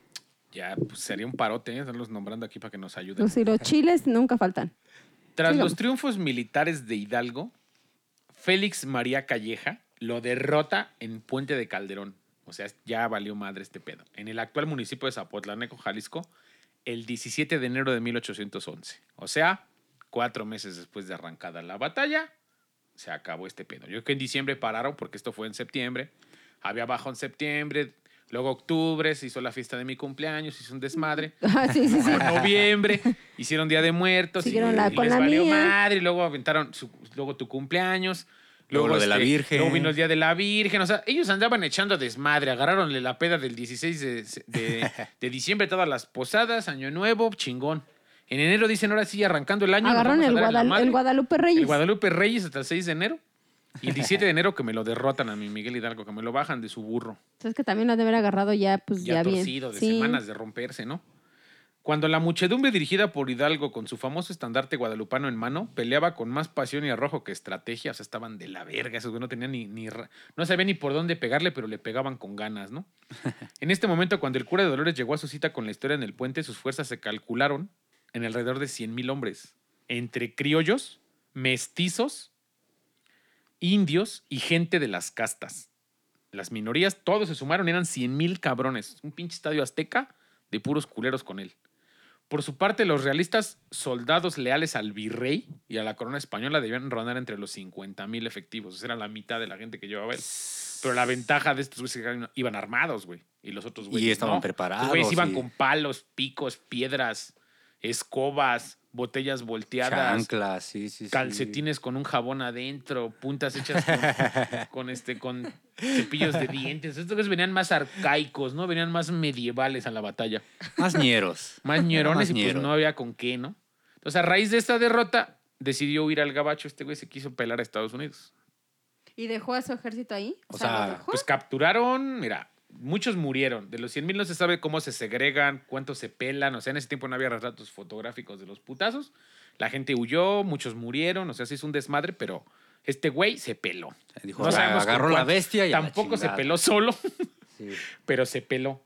Ya, pues sería un parote, ¿eh? Estarlos nombrando aquí para que nos ayuden. Pues sí, los chiles nunca faltan. Tras sigamos. los triunfos militares de Hidalgo, Félix María Calleja lo derrota en Puente de Calderón. O sea, ya valió madre este pedo. En el actual municipio de Zapotlanejo, Jalisco, el 17 de enero de 1811. O sea, cuatro meses después de arrancada la batalla, se acabó este pedo. Yo creo que en diciembre pararon, porque esto fue en septiembre. Había bajo en septiembre, luego octubre, se hizo la fiesta de mi cumpleaños, se hizo un desmadre. Ah, sí, sí, sí. Noviembre hicieron Día de Muertos y, Siguieron la- y con les la valió mía. madre y luego aventaron su- luego tu cumpleaños. Luego lo de la Virgen. Luego vino el Día de la Virgen. O sea, ellos andaban echando desmadre. Agarraronle la peda del 16 de, de- de diciembre, todas las posadas, Año Nuevo, chingón. En enero dicen, ahora sí, arrancando el año. Agarraron el, Guadal- Guadalupe Reyes. El Guadalupe Reyes hasta el 6 de enero. Y el 17 de enero que me lo derrotan a mi Miguel Hidalgo, que me lo bajan de su burro Es que también lo de haber agarrado ya, pues ya, ya, bien. torcido, de Sí. semanas de romperse, ¿no? Cuando la muchedumbre dirigida por Hidalgo con su famoso estandarte guadalupano en mano peleaba con más pasión y arrojo que estrategia, o sea, estaban de la verga, esos no tenían ni, ni no sabían ni por dónde pegarle, pero le pegaban con ganas, ¿no? en este momento, cuando el cura de Dolores llegó a su cita con la historia en el puente, sus fuerzas se calcularon en alrededor de 100 mil hombres, entre criollos, mestizos, indios y gente de las castas las minorías, todos se sumaron, eran 100 mil cabrones. Un pinche estadio azteca de puros culeros con él. Por su parte, los realistas, soldados leales al virrey y a la corona española, debían rondar entre los 50 mil efectivos. O sea, era la mitad de la gente que llevaba él. Pero la ventaja de estos güeyes es que iban armados, güey. Y los otros güeyes. estaban no. preparados, Los güeyes iban y- con palos, picos, piedras, escobas, botellas volteadas Chanclas, sí, sí, sí. calcetines con un jabón adentro, puntas hechas con, con, este, con cepillos de dientes. Estos güeyes venían más arcaicos, ¿no? Venían más medievales a la batalla. Más ñeros. Más ñerones Más y pues no había con qué, ¿no? Entonces, a raíz de esta derrota, decidió huir al gabacho. Este güey se quiso pelar a Estados Unidos. ¿Y dejó a su ejército ahí? O sea, ¿lo dejó? Pues capturaron, mira, muchos murieron. De los 100 mil no se sabe cómo se segregan, cuántos se pelan. O sea, en ese tiempo no había retratos fotográficos de los putazos. La gente huyó, muchos murieron. O sea, se hizo un desmadre, pero este güey se peló. Dijo, No "Aga- sabemos agarró la cuántos". bestia y la Tampoco se peló solo, Sí. pero se peló.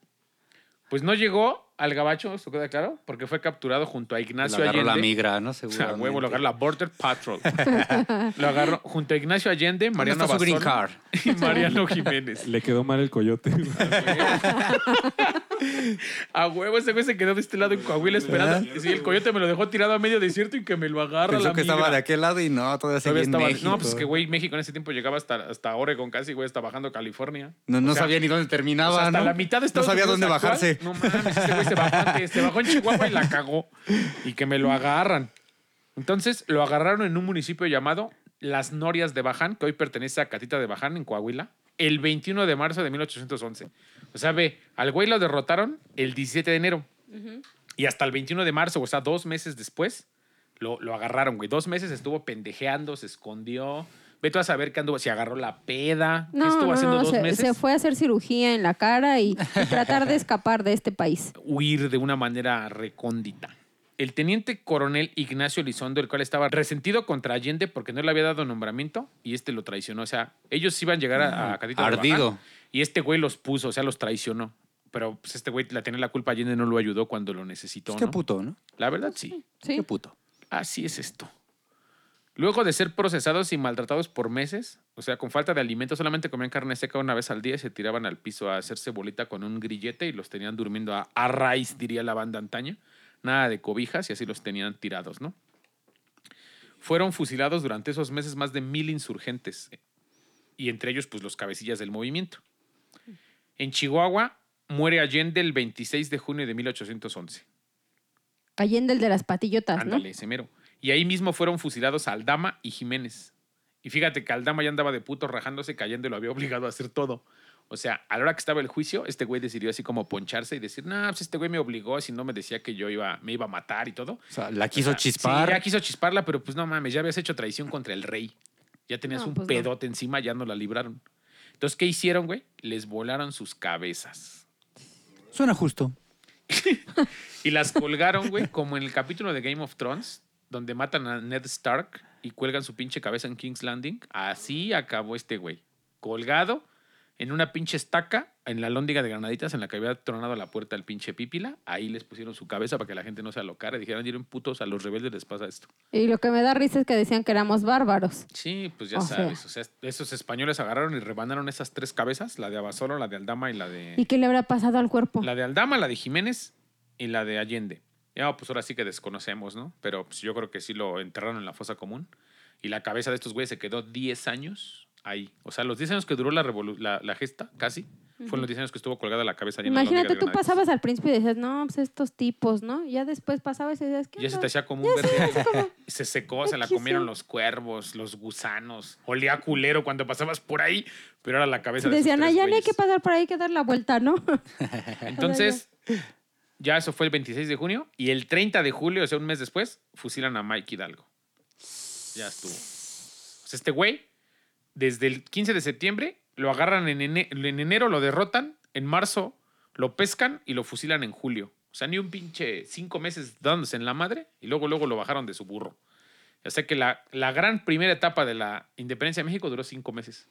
Pues no llegó al gabacho, ¿esto queda claro? Porque fue capturado junto a Lo Ignacio agarró la Allende. migra, ¿no? O sea, huevo, lo agarró la Border Patrol. lo agarró junto a Ignacio Allende, ¿Dónde Mariano está su green Abasolo card? y Mariano Jiménez. Le quedó mal el coyote. A huevo, ese güey se quedó de este lado en Coahuila esperando. Sí, el coyote me lo dejó tirado a medio desierto y que me lo agarra Pensó la que estaba de aquel lado y no, todavía Todavía seguía en estaba- México. No, pues que güey, México en ese tiempo llegaba hasta, hasta Oregon casi, güey, hasta bajando California. No, no O sea, sabía ni dónde terminaba, O sea, hasta ¿no? la mitad de No sabía Unidos dónde actual. bajarse. No mames, ese güey se bajó antes, se bajó en Chihuahua y la cagó. Y que me lo agarran. Entonces lo agarraron en un municipio llamado Las Norias de Baján, que hoy pertenece a Catita de Baján, en Coahuila, el 21 de marzo de 1811. O sea, ve, al güey lo derrotaron el 17 de enero. Y hasta el 21 de marzo, o sea, dos meses después, lo, lo agarraron, güey. Dos meses estuvo pendejeando, se escondió. Ve tú a saber qué anduvo, si agarró la peda, qué No, estuvo no, haciendo no, dos se, meses. se fue a hacer cirugía en la cara y, y tratar de escapar de este país. huir de una manera recóndita. El teniente coronel Ignacio Elizondo, el cual estaba resentido contra Allende porque no le había dado nombramiento y este lo traicionó. O sea, ellos iban a llegar a, a Catita de Ardido. Baján y este güey los puso, o sea, los traicionó. Pero pues, este güey la tenía la culpa, Allende no lo ayudó cuando lo necesitó. Pues qué ¿no? puto, ¿no? La verdad, sí. Sí. Qué puto. Así es esto. Luego de ser procesados y maltratados por meses, o sea, con falta de alimento, solamente comían carne seca una vez al día y se tiraban al piso a hacerse bolita con un grillete y los tenían durmiendo a, a raíz, diría la banda antaña. Nada de cobijas y así los tenían tirados, ¿no? Fueron fusilados durante esos meses más de mil insurgentes y entre ellos, pues, los cabecillas del movimiento. En Chihuahua muere Allende el 26 de junio de 1811. Allende el de las patillotas, ¿no? Ándale, ese mero. Y ahí mismo fueron fusilados Aldama y Jiménez. Y fíjate que Aldama ya andaba de puto rajándose, cayendo, lo había obligado a hacer todo. O sea, a la hora que estaba el juicio, este güey decidió así como poncharse y decir, no, pues este güey me obligó, si no me decía que yo iba, me iba a matar y todo. O sea, la quiso O sea, chispar. Sí, ya quiso chisparla, pero pues no mames, ya habías hecho traición contra el rey. Ya tenías No, un pues no. pedote encima, ya no la libraron. Entonces, ¿qué hicieron, güey? Les volaron sus cabezas. Suena justo. Y las colgaron, güey, como en el capítulo de Game of Thrones, donde matan a Ned Stark y cuelgan su pinche cabeza en King's Landing. Así acabó este güey. Colgado en una pinche estaca en la lóndiga de Granaditas en la que había tronado la puerta al pinche Pípila. Ahí les pusieron su cabeza para que la gente no se alocara y dijeran, miren putos, a los rebeldes les pasa esto. Y lo que me da risa es que decían que éramos bárbaros. Sí, pues ya O sea. sabes. O sea, esos españoles agarraron y rebanaron esas tres cabezas, la de Abasolo, la de Aldama y la de... ¿Y qué le habrá pasado al cuerpo? La de Aldama, la de Jiménez y la de Allende. Ya, pues ahora sí que desconocemos, ¿no? Pero pues, yo creo que sí lo enterraron en la fosa común. Y la cabeza de estos güeyes se quedó 10 años ahí. O sea, los 10 años que duró la, revolu- la, la gesta, casi, fueron los 10 años que estuvo colgada la cabeza Imagínate, tú pasabas al principio y decías, no, pues estos tipos, ¿no? Ya después pasabas y decías, ¿qué Ya se te hacía como un verde. Se secó, se la comieron los cuervos, los gusanos. Olía culero cuando pasabas por ahí, pero era la cabeza de Decían, ah, ya no hay güeyes". que pasar por ahí, hay que dar la vuelta, ¿no? Entonces, ya eso fue el 26 de junio y el 30 de julio, o sea, un mes después, fusilan a Mike Hidalgo. Ya estuvo. O sea, este güey, desde el 15 de septiembre, lo agarran en, ene- en enero, lo derrotan, en marzo lo pescan y lo fusilan en julio. O sea, ni un pinche cinco meses dándose en la madre y luego, luego lo bajaron de su burro. O sea que la, la gran primera etapa de la independencia de México duró cinco meses.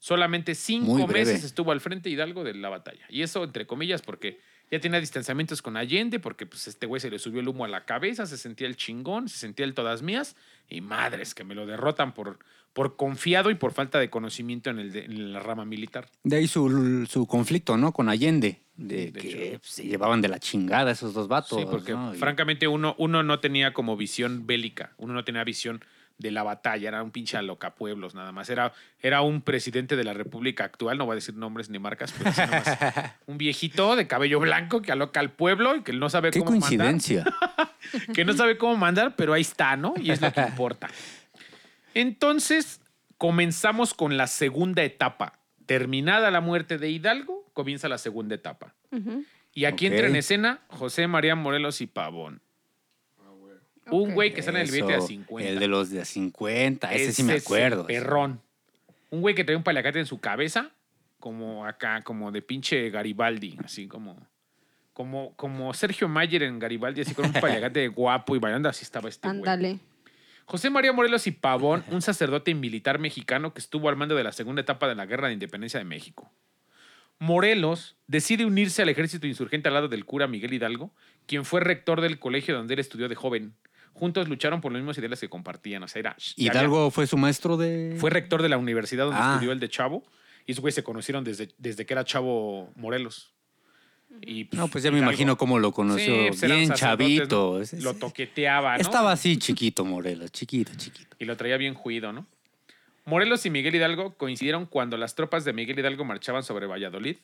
Solamente cinco meses estuvo al frente Hidalgo de la batalla. Y eso, entre comillas, porque ya tenía distanciamientos con Allende, porque pues este güey se le subió el humo a la cabeza, se sentía el chingón, se sentía el todas mías, y madres que me lo derrotan por, por confiado y por falta de conocimiento en, el de- en la rama militar. De ahí su, su conflicto, ¿no? Con Allende. De, De que hecho. se llevaban de la chingada esos dos vatos. Sí, porque francamente uno, uno no tenía como visión bélica, uno no tenía visión de la batalla, era un pinche alocapueblos nada más. Era, era un presidente de la República actual, no voy a decir nombres ni marcas, pero sí nomás un viejito de cabello blanco que aloca al pueblo y que no sabe Qué cómo mandar. coincidencia. que no sabe cómo mandar, pero ahí está, ¿no? Y es lo que importa. Entonces, comenzamos con la segunda etapa. Terminada la muerte de Hidalgo, comienza la segunda etapa. Y aquí entra en escena José María Morelos y Pavón. Un güey que sale en el billete de a Eso, 50. El de los de a 50, ese, sí me acuerdo. Perrón. Un güey que trae un paliacate en su cabeza, como acá, como de pinche Garibaldi, así como. Como, como Sergio Mayer en Garibaldi, así con un paliacate guapo y bailando, así estaba este güey. Ándale. José María Morelos y Pavón, un sacerdote y militar mexicano que estuvo al mando de la segunda etapa de la Guerra de Independencia de México. Morelos decide unirse al ejército insurgente al lado del cura Miguel Hidalgo, quien fue rector del colegio donde él estudió de joven. Juntos lucharon por los mismos ideales que compartían. O sea, era, había- Hidalgo fue su maestro de. fue rector de la universidad donde Ah. estudió el de Chavo. Y esos güeyes se conocieron desde, desde que era Chavo Morelos. Y, No, pues ya me Hidalgo- imagino cómo lo conoció. Sí, pues bien chavito. Lo toqueteaba, ¿no? Estaba así chiquito, Morelos. Chiquito, chiquito. y lo traía bien juido, ¿no? Morelos y Miguel Hidalgo coincidieron cuando las tropas de Miguel Hidalgo marchaban sobre Valladolid,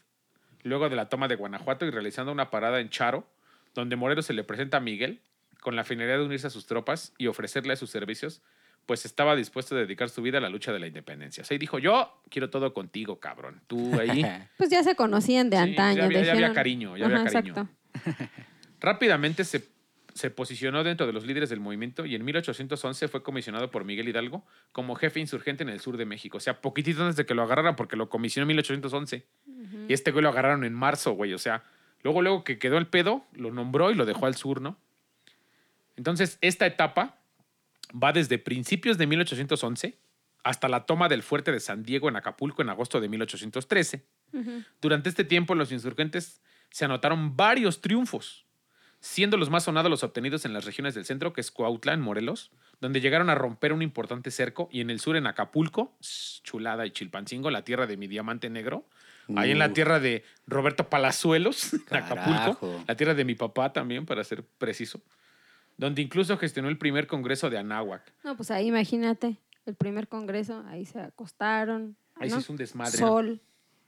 luego de la toma de Guanajuato y realizando una parada en Charo, donde Morelos se le presenta a Miguel con la finalidad de unirse a sus tropas y ofrecerle sus servicios, pues estaba dispuesto a dedicar su vida a la lucha de la independencia. O sea, y dijo, yo quiero todo contigo, cabrón. Tú ahí. Pues ya se conocían de Sí, antaño. ya había- ya había cariño, ya había cariño. Exacto. Rápidamente se, se posicionó dentro de los líderes del movimiento y en 1811 fue comisionado por Miguel Hidalgo como jefe insurgente en el sur de México. O sea, poquitito antes de que lo agarraran porque lo comisionó en 1811. Y este güey lo agarraron en marzo, güey. O sea, luego, luego que quedó el pedo, lo nombró y lo dejó al sur, ¿no? Entonces, esta etapa va desde principios de 1811 hasta la toma del fuerte de San Diego en Acapulco en agosto de 1813. Durante este tiempo, los insurgentes se anotaron varios triunfos, siendo los más sonados los obtenidos en las regiones del centro, que es Coautla, en Morelos, donde llegaron a romper un importante cerco, y en el sur, en Acapulco, Chulada y Chilpancingo, la tierra de mi diamante negro, ahí en la Uh. tierra de Roberto Palazuelos, en Acapulco, la tierra de mi papá también, para ser preciso, donde incluso gestionó el primer congreso de Anáhuac. No, pues ahí imagínate, el primer congreso, ahí se acostaron. Ahí ¿no? se hizo un desmadre. Sol,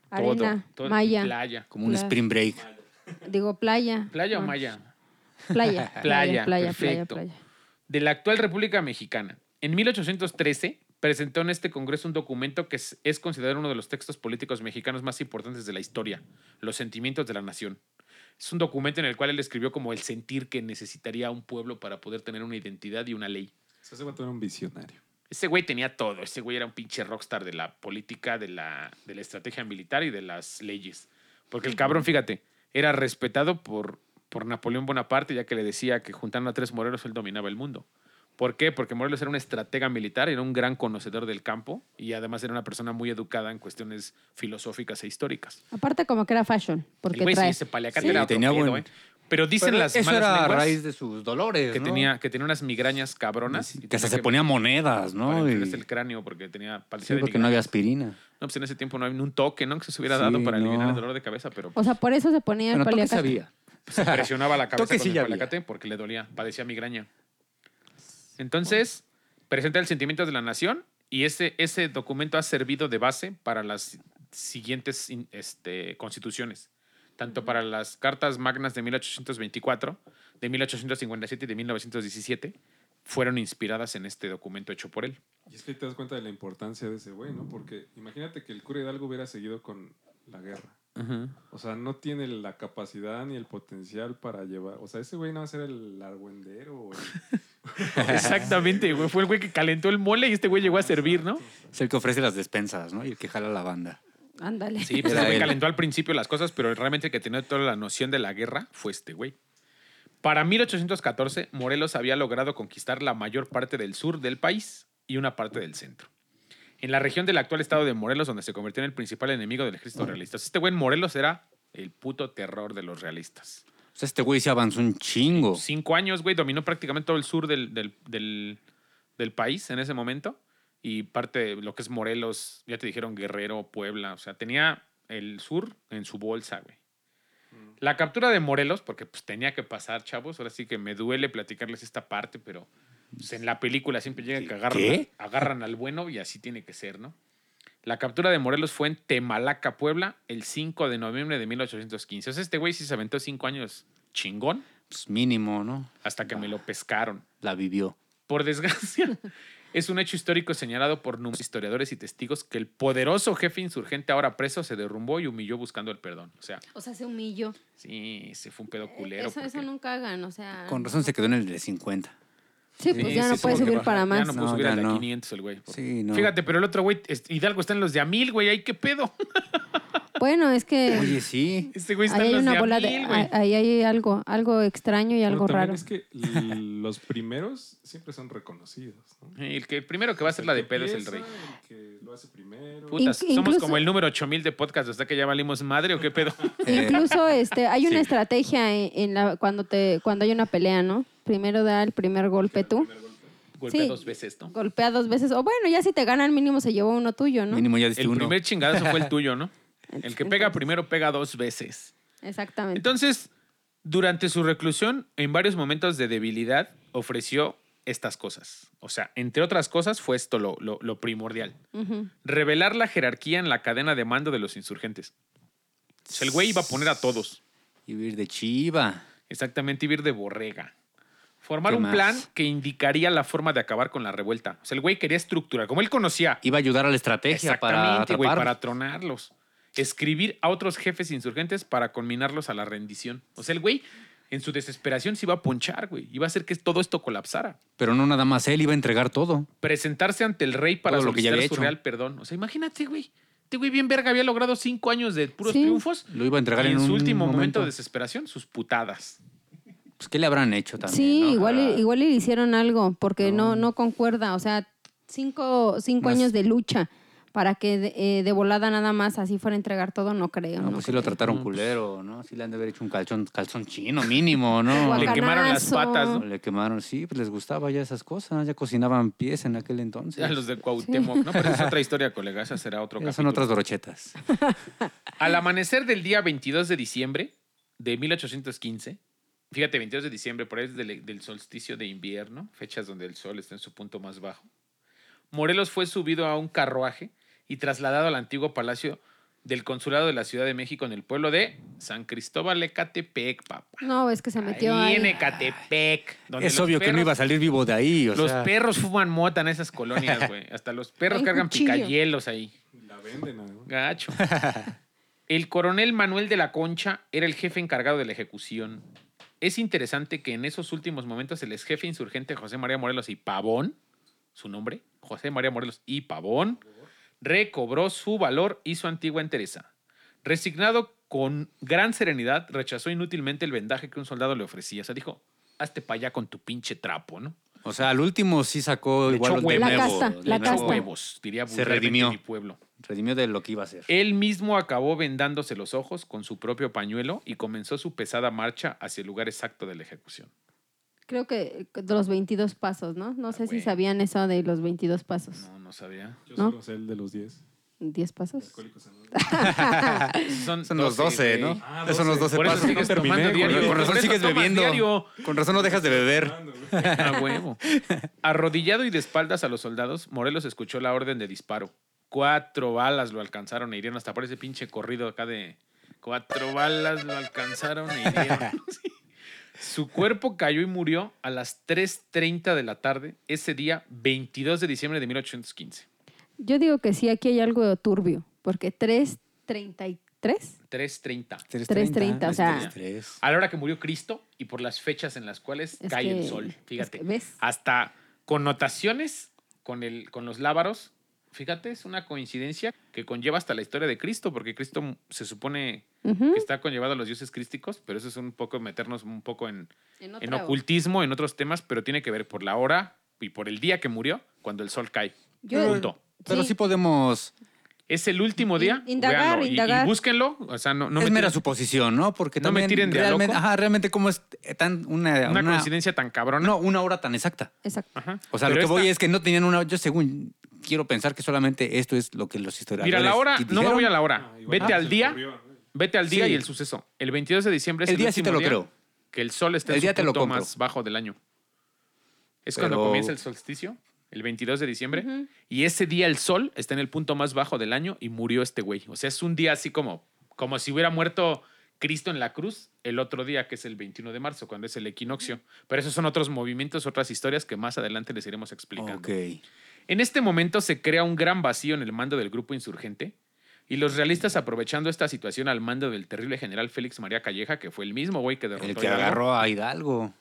todo, arena, todo, maya. Playa. Como un spring break. Digo, playa. ¿Playa o No, maya? Playa. Playa, playa, playa, perfecto. playa. de la actual República Mexicana. En 1813 presentó en este Congreso un documento que es, es considerado uno de los textos políticos mexicanos más importantes de la historia, Los sentimientos de la nación. Es un documento en el cual él escribió como el sentir que necesitaría un pueblo para poder tener una identidad y una ley. Ese vato era un visionario. Ese güey tenía todo. Ese güey era un pinche rockstar de la política, de la, de la estrategia militar y de las leyes. Porque el cabrón, fíjate, era respetado por, por Napoleón Bonaparte, ya que le decía que juntando a tres moreros él dominaba el mundo. ¿Por qué? Porque Morelos era un estratega militar, era un gran conocedor del campo y además era una persona muy educada en cuestiones filosóficas e históricas. Aparte como que era fashion, porque El güey trae. sí, ese paliacate Sí, era otro tenía pedo, buen- ¿eh? Pero dicen Pero las eso malas era a raíz de sus dolores, que, ¿no? tenía, que tenía unas migrañas cabronas. y que hasta se ponía monedas, para ¿no? Y- el cráneo porque tenía sí, padecía de porque no había aspirina. No, pues en ese tiempo no había ni un toque, ¿no? Que se hubiera Sí, dado para eliminar no. el dolor de cabeza, pero O sea, por eso se ponía el Bueno, toque paliacate. sabía. se presionaba la cabeza con sí el paliacate porque le dolía, padecía migraña. Entonces, presenta el sentimiento de la nación y ese, ese documento ha servido de base para las siguientes este, constituciones, tanto para las cartas magnas de 1824, de 1857 y de 1917, fueron inspiradas en este documento hecho por él. Y es que te das cuenta de la importancia de ese güey, ¿no? Porque imagínate que el cura Hidalgo hubiera seguido con la guerra. O sea, no tiene la capacidad ni el potencial para llevar. O sea, ese güey no va a ser el argüendero. o el- Exactamente, güey. Fue el güey que calentó el mole y este güey llegó a servir, ¿no? Es el que ofrece las despensas, ¿no? Y el que jala la banda. Ándale. Sí, pues calentó al principio las cosas, pero realmente el que tenía toda la noción de la guerra fue este güey. Para 1814, Morelos había logrado conquistar la mayor parte del sur del país y una parte del centro. En la región del actual estado de Morelos, donde se convirtió en el principal enemigo del ejército realista. Este güey en Morelos era el puto terror de los realistas. O sea, este güey se avanzó un chingo. Cinco años, güey, dominó prácticamente todo el sur del, del, del- del país en ese momento. Y parte de lo que es Morelos, ya te dijeron Guerrero, Puebla. O sea, tenía el sur en su bolsa, güey. La captura de Morelos, porque pues tenía que pasar, chavos. Ahora sí que me duele platicarles esta parte, pero pues, en la película siempre llega que agarran, ¿Qué? agarran al bueno y así tiene que ser, ¿no? La captura de Morelos fue en Temalaca, Puebla, el 5 de noviembre de 1815. O sea, este güey sí se aventó cinco años chingón Pues mínimo, ¿no? hasta que me lo pescaron. La vivió. Por desgracia, es un hecho histórico señalado por numerosos historiadores y testigos que el poderoso jefe insurgente ahora preso se derrumbó y humilló buscando el perdón. O sea, O sea, se humilló. sí, se fue un pedo culero. Eso, eso porque- nunca hagan, o sea. Con razón se quedó en el de 50. Sí, Sí, pues ya sí, no sí, puede subir para Ya más. no pudo No, subir ya al de no. 500 el güey. Sí, no. Fíjate, pero el otro güey, es- Hidalgo está en los de a mil, güey. ¿Ahí qué pedo? Bueno, es que Oye, sí. Este güey está ahí en hay los de una a bola mil, de. güey. Ahí hay algo, algo extraño y algo también raro. Es que l- los primeros siempre son reconocidos. ¿no? El, que, el primero que va a hacer la de pedo es el rey. El que lo hace primero. Putas, Inc- somos incluso- como el número 8000 de podcast, ¿hasta que ya valimos madre o qué pedo? Incluso este, hay una Sí. estrategia en, en la, cuando te, cuando hay una pelea, ¿no? Primero da el primer golpe tú, Golpea Sí. dos veces, ¿no? golpea dos veces, o bueno, ya si te gana al mínimo se llevó uno tuyo, ¿no? Mínimo ya diste El uno. primer chingadazo fue el tuyo, ¿no? El que pega primero pega dos veces. Exactamente. Entonces, durante su reclusión, en varios momentos de debilidad, ofreció estas cosas. O sea, entre otras cosas, fue esto lo, lo- lo primordial. Revelar la jerarquía en la cadena de mando de los insurgentes. O sea, el güey iba a poner a todos. Y vivir de chiva. Exactamente, ir de borrega. Formar ¿Qué un más? plan que indicaría la forma de acabar con la revuelta. O sea, el güey quería estructurar, como él conocía. Iba a ayudar a la estrategia para Exactamente, güey, para tronarlos. Escribir a otros jefes insurgentes para conminarlos a la rendición. O sea, el güey, en su desesperación, se iba a ponchar, güey. Iba a hacer que todo esto colapsara. Pero no nada más él, iba a entregar todo. Presentarse ante el rey para Todo lo que ya su hecho. real perdón. O sea, imagínate, güey. Este güey bien verga había logrado cinco años de puros Sí. triunfos. Lo iba a entregar y en, en su un último momento. momento. de desesperación, sus putadas. Pues, ¿qué le habrán hecho también? Sí, no? igual, Ah. igual le hicieron algo, porque no, no concuerda. O sea, cinco, cinco Más- años de lucha para que de, eh, de volada nada más así fuera a entregar todo, no creo. No, no pues sí lo creo. trataron culero, ¿no? Sí le han de haber hecho un calzón, calzón chino mínimo, ¿no? Le quemaron las patas, ¿no? Le quemaron, sí, pues les gustaba ya esas cosas, ya cocinaban pies en aquel entonces. Ya los de Cuauhtémoc, ¿no? Pero es otra historia, colega. Esa será otro Ya son otras brochetas. Al amanecer del día 22 de diciembre de 1815, fíjate, 22 de diciembre, por ahí es del, del solsticio de invierno, fechas donde el sol está en su punto más bajo, Morelos fue subido a un carruaje y trasladado al antiguo palacio del consulado de la Ciudad de México en el pueblo de San Cristóbal Ecatepec, papá. No, es que se metió Ahí ahí. en Ecatepec. donde Es obvio que no iba a salir vivo de ahí, o Los sea, perros fuman mota en esas colonias, güey. Hasta los perros cargan cuchillo. picayelos ahí. La venden, además. Gacho. El coronel Manuel de la Concha era el jefe encargado de la ejecución. Es interesante que en esos últimos momentos el ex jefe insurgente José María Morelos y Pavón, su nombre, José María Morelos y Pavón, recobró su valor y su antigua entereza. Resignado con gran serenidad, rechazó inútilmente el vendaje que un soldado le ofrecía. O sea, dijo, hazte para allá con tu pinche trapo, ¿no? O sea, al último sí sacó Le igual echó de huevos. La nuevo. casta, de la nuevo. casta. huevos, diría Se redimió. mi pueblo. Redimió de lo que iba a hacer. Él mismo acabó vendándose los ojos con su propio pañuelo y comenzó su pesada marcha hacia el lugar exacto de la ejecución. Creo que de los 22 pasos, ¿no? No sé Ah, si güey. sabían eso de los 22 pasos. No, no sabía. Yo ¿No? solo sé el de los 10. ¿10 pasos? Son, Son los 12, güey. ¿no? Ah, Esos son los 12 Por eso pasos. sigues No terminé, tomando güey. diario. Con razón Por eso sigues bebiendo. diario. Con razón no dejas de beber. A huevo. Arrodillado y de espaldas a los soldados, Morelos escuchó la orden de disparo. Cuatro balas lo alcanzaron e hirieron hasta por ese pinche corrido acá de cuatro balas lo alcanzaron e hirieron. Sí. Su cuerpo cayó y murió a las 3.30 de la tarde ese día 22 de diciembre de 1815. Yo digo que sí, aquí hay algo turbio, porque 3.33 3.30. 3:30, o sea- Tres. A la hora que murió Cristo y por las fechas en las cuales Es cae que- el sol. es Fíjate. que, ¿ves? Hasta connotaciones con, el, con los lábaros. Fíjate, es una coincidencia que conlleva hasta la historia de Cristo, porque Cristo se supone que está conllevado a los dioses crísticos, pero eso es un poco meternos un poco en, En, ocultismo, en otros temas, pero tiene que ver por la hora y por el día que murió, cuando el sol cae. Yo- Punto. Pero Sí. sí podemos. Es el último día. In- indagar, véanlo, y- y, indagar. búsquenlo. O sea, no, no es me mera suposición, ¿no? Porque No me también tiren de realmente, loco. ajá, realmente cómo es tan una, una, una- coincidencia tan cabrona. no, una hora tan exacta. Exacto. Ajá. O sea, Pero lo que voy es que no tenían una yo según quiero pensar que solamente esto es lo que los historiadores Mira, la hora, no me voy a la hora. Ah, igual Vete al día. Vete al día Sí. y el suceso. El 22 de diciembre es El el, día sí te lo creo. que el sol está en El día su te punto más bajo del año. Es Pero- cuando comienza el solsticio, el 22 de diciembre, y ese día el sol está en el punto más bajo del año y murió este güey. O sea, es un día así como, como si hubiera muerto Cristo en la cruz el otro día, que es el 21 de marzo, cuando es el equinoccio. Pero esos son otros movimientos, otras historias que más adelante les iremos explicando. Ok. En este momento se crea un gran vacío en el mando del grupo insurgente y los realistas aprovechando esta situación al mando del terrible general Félix María Calleja, que fue el mismo güey que derrotó El a que Hidalgo. agarró a Hidalgo.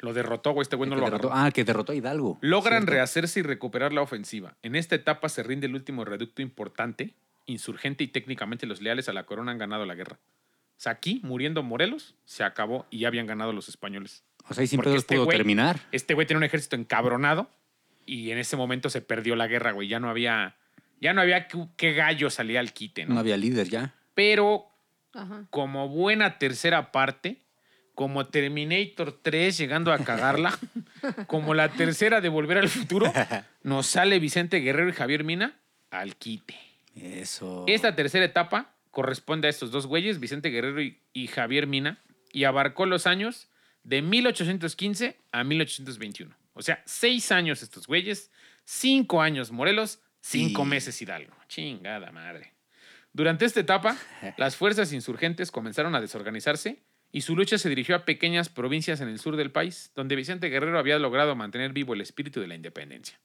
Lo derrotó, güey, este güey no lo derrotó- agarró. ah, que derrotó a Hidalgo. Logran Cierto. rehacerse y recuperar la ofensiva. En esta etapa se rinde el último reducto importante, insurgente y técnicamente los leales a la corona han ganado la guerra. O sea, aquí, muriendo Morelos, se acabó y ya habían ganado los españoles. O sea, y sin Porque pedos este pudo güey- terminar. Este güey tenía un ejército encabronado y en ese momento se perdió la guerra, güey. Ya no había, ya no había qué, gallo salía al quite, ¿no? No había líder ya. Pero Ajá. como buena tercera parte, como Terminator 3 llegando a cagarla, como la tercera de Volver al Futuro, nos sale Vicente Guerrero y Javier Mina al quite. Eso. Esta tercera etapa corresponde a estos dos güeyes, Vicente Guerrero y, y Javier Mina, y abarcó los años de 1815 a 1821. O sea, seis años estos güeyes, cinco años Morelos, cinco meses Hidalgo. Chingada madre. Durante esta etapa, las fuerzas insurgentes comenzaron a desorganizarse y su lucha se dirigió a pequeñas provincias en el sur del país, donde Vicente Guerrero había logrado mantener vivo el espíritu de la independencia.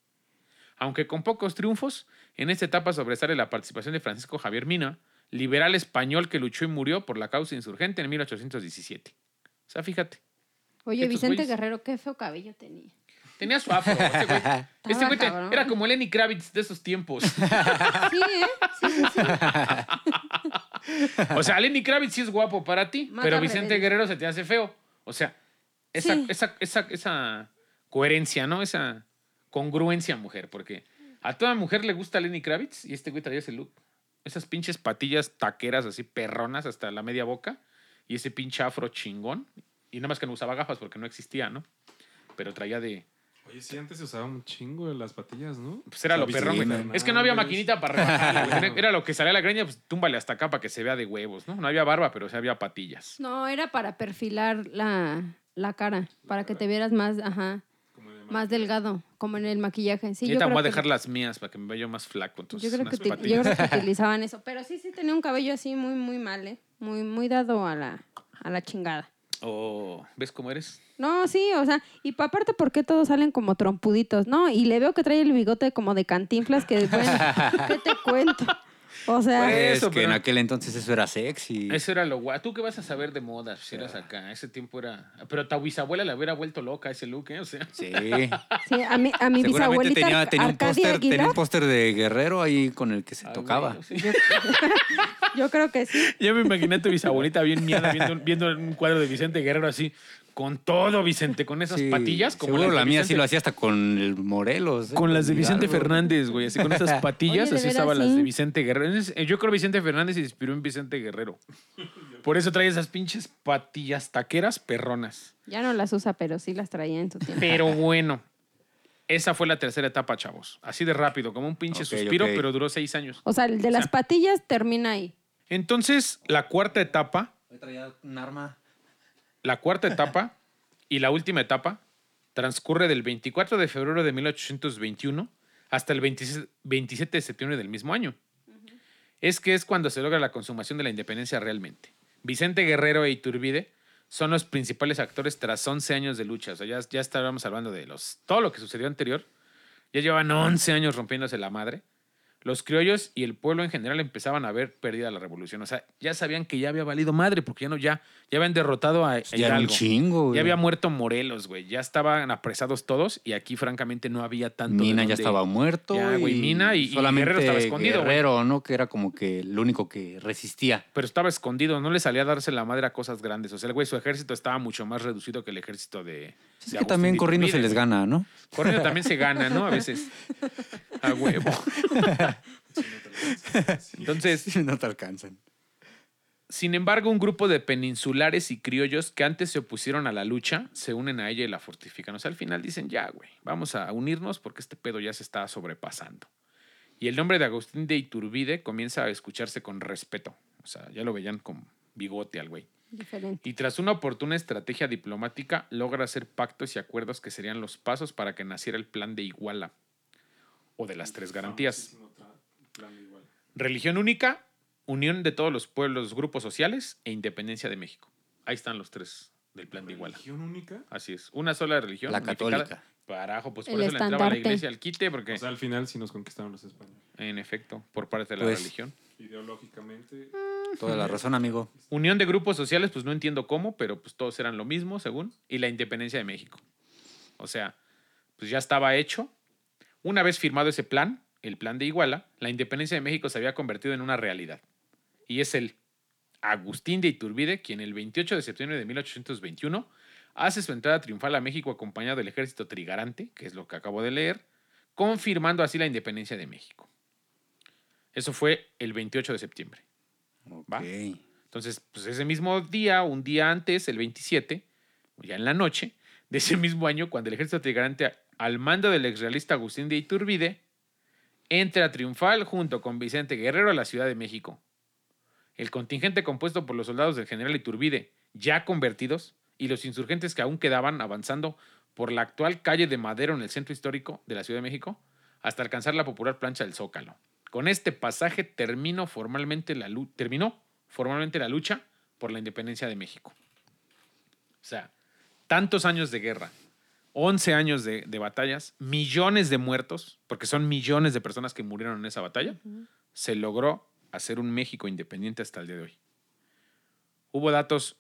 Aunque con pocos triunfos, en esta etapa sobresale la participación de Francisco Javier Mina, liberal español que luchó y murió por la causa insurgente en 1817. O sea, fíjate, Oye, Vicente güeyes- Guerrero, qué feo cabello tenía. Tenía su afro. Este güey, este güey te- cabrón. era como Lenny Kravitz de esos tiempos. Sí, ¿eh? Sí, sí, sí. O sea, Lenny Kravitz sí es guapo para ti, Mátame, pero Vicente. Guerrero se te hace feo. O sea, esa, Sí. esa, esa, esa coherencia, ¿no? Esa congruencia, mujer, porque a toda mujer le gusta Lenny Kravitz y este güey traía ese look. Esas pinches patillas taqueras así perronas hasta la media boca y ese pinche afro chingón. Y nada más que no usaba gafas porque no existía, ¿no? Pero traía de... Oye, sí, antes se usaba un chingo de las patillas, ¿no? Pues era lo perrón, güey. Es que no había maquinita para rebajarle, güey. Era lo que salía a la greña, pues túmbale hasta acá para que se vea de huevos, ¿no? No había barba, pero sí había patillas. No, era para perfilar la, la cara, para que te vieras más, ajá, Como de más delgado, como en el maquillaje. Sí, yo ahorita creo voy a que- dejar las mías para que me vea yo más flaco. Entonces, Yo creo, que unas uti- yo patillas. creo que utilizaban eso. Pero sí, sí tenía un cabello así muy, muy mal, ¿eh? Muy, muy dado a la, a la chingada. Oh, ¿Ves cómo eres? No, sí, o sea, y pa- aparte, ¿por qué todos salen como trompuditos? No, y le veo que trae el bigote como de cantinflas, que bueno, ¿qué te cuento? O sea, Pues, Es Eso, que en aquel entonces eso era sexy. Eso era lo guay. ¿Tú qué vas a saber de moda si eras acá? Ese tiempo era... Pero tu bisabuela le hubiera vuelto loca ese look, ¿eh? O sea... Sí. sí, a mi, a mi bisabuelita tenía, tenía un póster tenía un póster de Guerrero ahí con el que se ah, tocaba. sí. yo creo que sí. Ya me imaginé a tu bisabuelita bien miada viendo, viendo un cuadro de Vicente Guerrero así. Con todo, Vicente, con esas Sí, patillas. Como seguro la mía sí lo hacía hasta con el Morelos. ¿eh? Con las de Vicente. Fernández, güey. Así con esas patillas, Oye, ¿de así estaban las de Vicente Guerrero. Es- Yo creo que Vicente Fernández se inspiró en Vicente Guerrero. Por eso trae esas pinches patillas taqueras perronas. Ya no las usa, pero sí las traía en su tiempo. Pero bueno, esa fue la tercera etapa, chavos. Así de rápido, como un pinche suspiro, pero duró seis años. O sea, el de las patillas termina ahí. Entonces, la cuarta etapa, Hoy traía un arma. la cuarta etapa y la última etapa transcurre del 24 de febrero de 1821 hasta el 26 27 de septiembre del mismo año. Es que es cuando se logra la consumación de la independencia realmente. Vicente Guerrero e Iturbide son los principales actores tras 11 años de lucha. O sea, ya, ya estábamos hablando de los, todo lo que sucedió anterior. Ya llevan 11 años rompiéndose la madre. Los criollos y el pueblo en general empezaban a ver perdida la revolución. O sea, ya sabían que ya había valido madre porque ya no, ya, ya habían derrotado a, a Ya un Hidalgo. chingo, güey. Ya había muerto Morelos, güey. Ya estaban apresados todos y aquí, francamente, no había tanto. Mina ya estaba muerto. Ya, güey, y Mina y- y solamente Guerrero estaba escondido, güey. Guerrero, ¿no? Que era como que el único que resistía. Pero estaba escondido, no le salía a darse la madre a cosas grandes. O sea, el güey, su ejército estaba mucho más reducido que el ejército de. Es de que también corriendo se les güey. gana, ¿no? Corriendo también se gana, ¿no? A veces. A huevo. Entonces, no te alcanzan. Sin embargo, un grupo de peninsulares y criollos que antes se opusieron a la lucha se unen a ella y la fortifican. O sea, al final dicen, ya, güey, vamos a unirnos porque este pedo ya se está sobrepasando. Y el nombre de Agustín de Iturbide comienza a escucharse con respeto. O sea, ya lo veían con bigote al güey. Diferente. Y tras una oportuna estrategia diplomática, logra hacer pactos y acuerdos que serían los pasos para que naciera el plan de Iguala o de las tres garantías. Igual. Religión única, unión de todos los pueblos, grupos sociales e independencia de México. Ahí están los tres del plan de Iguala. ¿Religión única? Así es. Una sola religión. La unificada. católica. Carajo, pues por El eso le entraba a la estandarte. iglesia al quite, porque, O sea, al final sí nos conquistaron los españoles. en efecto, por parte de la Pues- religión. Ideológicamente, Toda la razón, amigo. Unión de grupos sociales, pues no entiendo cómo, pero pues todos eran lo mismo, según. Y la independencia de México. O sea, pues ya estaba hecho. Una vez firmado ese plan, el plan de Iguala, la independencia de México se había convertido en una realidad. Y es el Agustín de Iturbide quien el 28 de septiembre de 1821 hace su entrada triunfal a México acompañado del ejército trigarante, que es lo que acabo de leer, confirmando así la independencia de México. Eso fue el 28 de septiembre. Va. Entonces, pues ese mismo día, un día antes, el 27, ya en la noche de ese mismo año, cuando el ejército trigarante al mando del exrealista Agustín de Iturbide entra triunfal junto con Vicente Guerrero a la Ciudad de México. El contingente compuesto por los soldados del general Iturbide, ya convertidos, y los insurgentes que aún quedaban avanzando por la actual calle de Madero en el centro histórico de la Ciudad de México, hasta alcanzar la popular plancha del Zócalo. Con este pasaje terminó formalmente la, lucha por la independencia de México. O sea, tantos años de guerra, 11 años de, de batallas, millones de muertos, porque son millones de personas que murieron en esa batalla, se logró hacer un México independiente hasta el día de hoy. Hubo datos,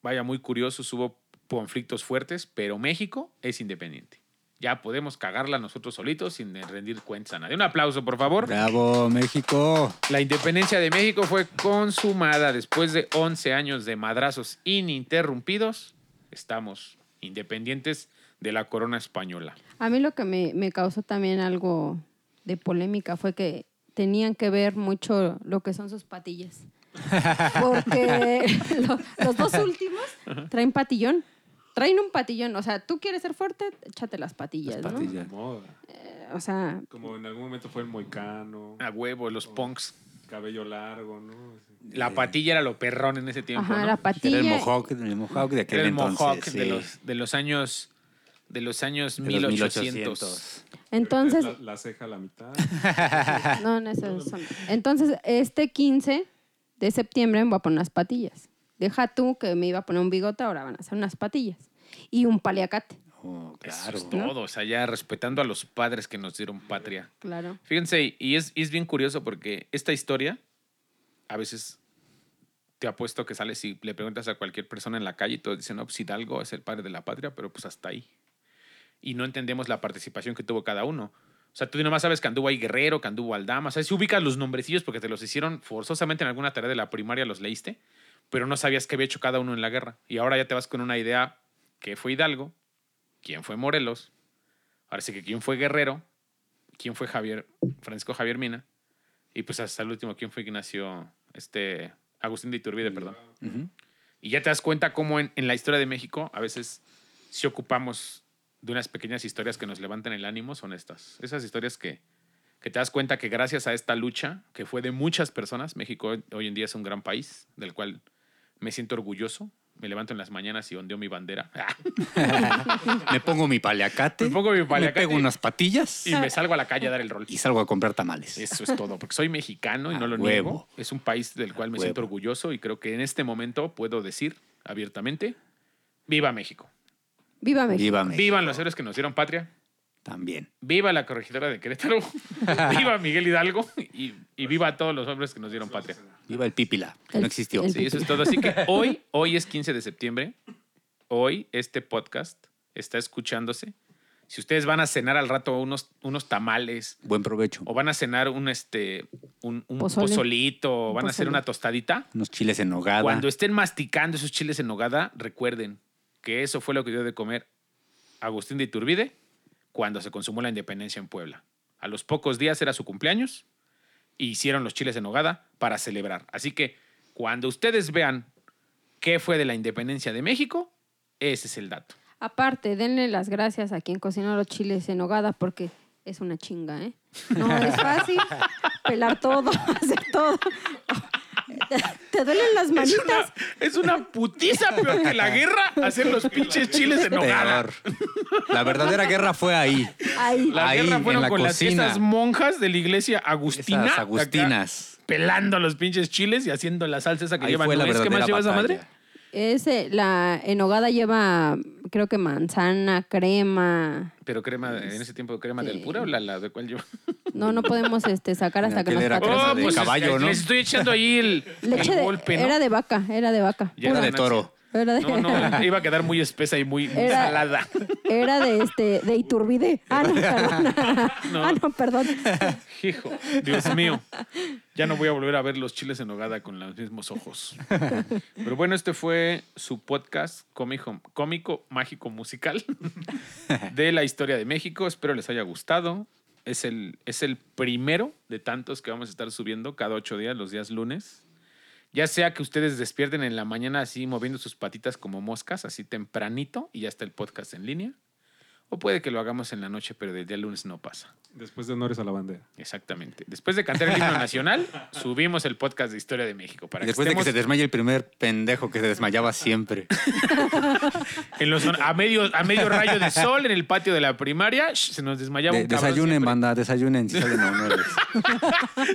vaya, muy curiosos, hubo conflictos fuertes, pero México es independiente. Ya podemos cagarla nosotros solitos sin rendir cuentas a nadie. Un aplauso, por favor. Bravo, México. La independencia de México fue consumada después de 11 años de madrazos ininterrumpidos. Estamos independientes de la corona española. A mí lo que me, me causó también algo de polémica fue que tenían que ver mucho lo que son sus patillas. Porque lo- los dos últimos traen patillón. Traen un patillón. O sea, tú quieres ser fuerte, échate las patillas, Las ¿no? patillas. moda. O sea, Como en algún momento fue el moicano, A huevo, los punks. cabello largo, ¿no? La patilla era lo perrón en ese tiempo. ajá, ¿no? la patilla. Era el Mohawk, el Mohawk de aquel Era el entonces. mohawk sí. de, los, de los años de los años De los 1800. 1800. Entonces, La, la ceja a la mitad. no, no, son- Entonces, este 15 de septiembre me voy a poner unas patillas. Deja tú que me iba a poner un bigote, ahora van a hacer unas patillas. Y un paliacate, Oh, Eso claro. es todo, o sea, ya respetando a los padres que nos dieron patria. claro. Fíjense, y es, y es bien curioso porque esta historia, a veces te apuesto que sales y le preguntas a cualquier persona en la calle y todos dicen, no, pues Hidalgo es el padre de la patria, pero pues hasta ahí. Y no entendemos la participación que tuvo cada uno. O sea, tú nomás sabes que anduvo ahí Guerrero, que anduvo Aldama. O sea, si ubicas los nombrecillos porque te los hicieron forzosamente en alguna tarea de la primaria, los leíste, pero no sabías qué había hecho cada uno en la guerra. Y ahora ya te vas con una idea qué fue Hidalgo, quién fue Morelos, ahora sí que quién fue Guerrero, quién fue Javier, Francisco Javier Mina, y pues hasta el último, quién fue Ignacio, este, Agustín de Iturbide, perdón. Y ya te das cuenta cómo en, en la historia de México a veces si ocupamos de unas pequeñas historias que nos levantan el ánimo, son estas. Esas historias que, que te das cuenta que gracias a esta lucha, que fue de muchas personas, México hoy- en día es un gran país, del cual me siento orgulloso. Me levanto en las mañanas y ondeo mi bandera. Me pongo mi paliacate. Me pongo mi paliacate. Me pego unas patillas y me salgo a la calle a dar el rol. y salgo a comprar tamales. Eso es todo, porque soy mexicano y no lo huevo. niego. Es un país del cual me huevo. siento orgulloso y creo que en este momento puedo decir abiertamente, viva México. Viva México. Viva México. Vivan los héroes que nos dieron patria. También. Viva la corregidora de Querétaro. viva Miguel Hidalgo. Y, y viva a todos los hombres que nos dieron patria. Viva el pípila, que El- no existió. Sí, eso es todo. Así que hoy, hoy es 15 de septiembre. Hoy este podcast está escuchándose. Si ustedes van a cenar al rato unos, unos tamales Buen provecho. o van a cenar un, este, un, un Pozole. pozolito o van a hacer una tostadita, Unos chiles en nogada. cuando estén masticando esos chiles en nogada, recuerden que eso fue lo que dio de comer Agustín de Iturbide cuando se consumó la independencia en Puebla. A los pocos días era su cumpleaños y hicieron los chiles en nogada para celebrar. Así que cuando ustedes vean qué fue de la independencia de México, ese es el dato. Aparte, denle las gracias a quien cocinó los chiles en hogada porque es una chinga, ¿eh? No es fácil pelar todo, hacer todo. Te, duelen las Es una, manitas. es una putiza peor que la guerra hacer los pinches chiles en nogada. La verdadera guerra fue ahí. Ahí. La Ahí, guerra en fueron la con las, cocina. esas monjas de la iglesia agustina. Esas acá, agustinas. pelando los pinches chiles y haciendo la salsa esa que Ahí llevan fue la nuez. ¿Qué verdadera más lleva esa madre? Ese, la enogada lleva, creo que manzana, crema. Pero crema, de- en ese tiempo, crema del pura o la, la de cuál lleva. No, no podemos este, sacar hasta que nos era crema de pues, caballo, es- ¿no? Les estoy echando ahí el, el Leche de, golpe, ¿no? Era de vaca, era de vaca. Ya Era era de toro. Era de, No, no, iba a quedar muy espesa y muy, muy Era- salada. era de este, de Iturbide. Ah, no, perdón. No. Ah, no, perdón. Hijo, Dios mío. Ya no voy a volver a ver los chiles en nogada con los mismos ojos. Pero bueno, este fue su podcast cómico, cómico mágico, musical de la historia de México. Espero les haya gustado. Es el, es el primero de tantos que vamos a estar subiendo cada ocho días, los días lunes. Ya sea que ustedes despierten en la mañana así moviendo sus patitas como moscas, así tempranito, y ya está el podcast en línea. O puede que lo hagamos en la noche, pero del día lunes no pasa. Después de honores a la bandera. Exactamente. Después de cantar el himno nacional, subimos el podcast de Historia de México. Para Y después de que se desmaye el primer pendejo que se desmayaba siempre. en los, a, medio, a medio rayo de sol en el patio de la primaria, sh, se nos desmayaba De- un desayunen, siempre. banda, desayunen si salen a honores.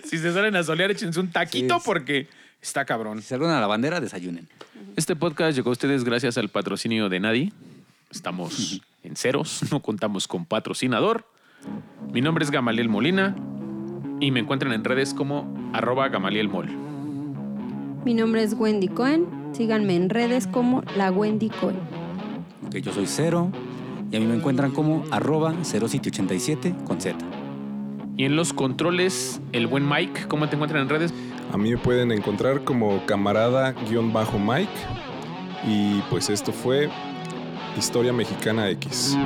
Si se salen a solear, échense un taquito Sí, sí. porque está cabrón. Si salgan a la bandera, desayunen. Este podcast llegó a ustedes gracias al patrocinio de Nadie. Estamos en ceros, no contamos con patrocinador. Mi nombre es Gamaliel Molina y me encuentran en redes como arroba gamalielmol. Mi nombre es Wendy Cohen. Síganme en redes como la Wendy Cohen. Que yo soy cero y a mí me encuentran como arroba 0787 con Z. Y en los controles, el buen Mike, ¿cómo te encuentran en redes? A mí me pueden encontrar como camarada-mike. Y pues esto fue Historia Mexicana X.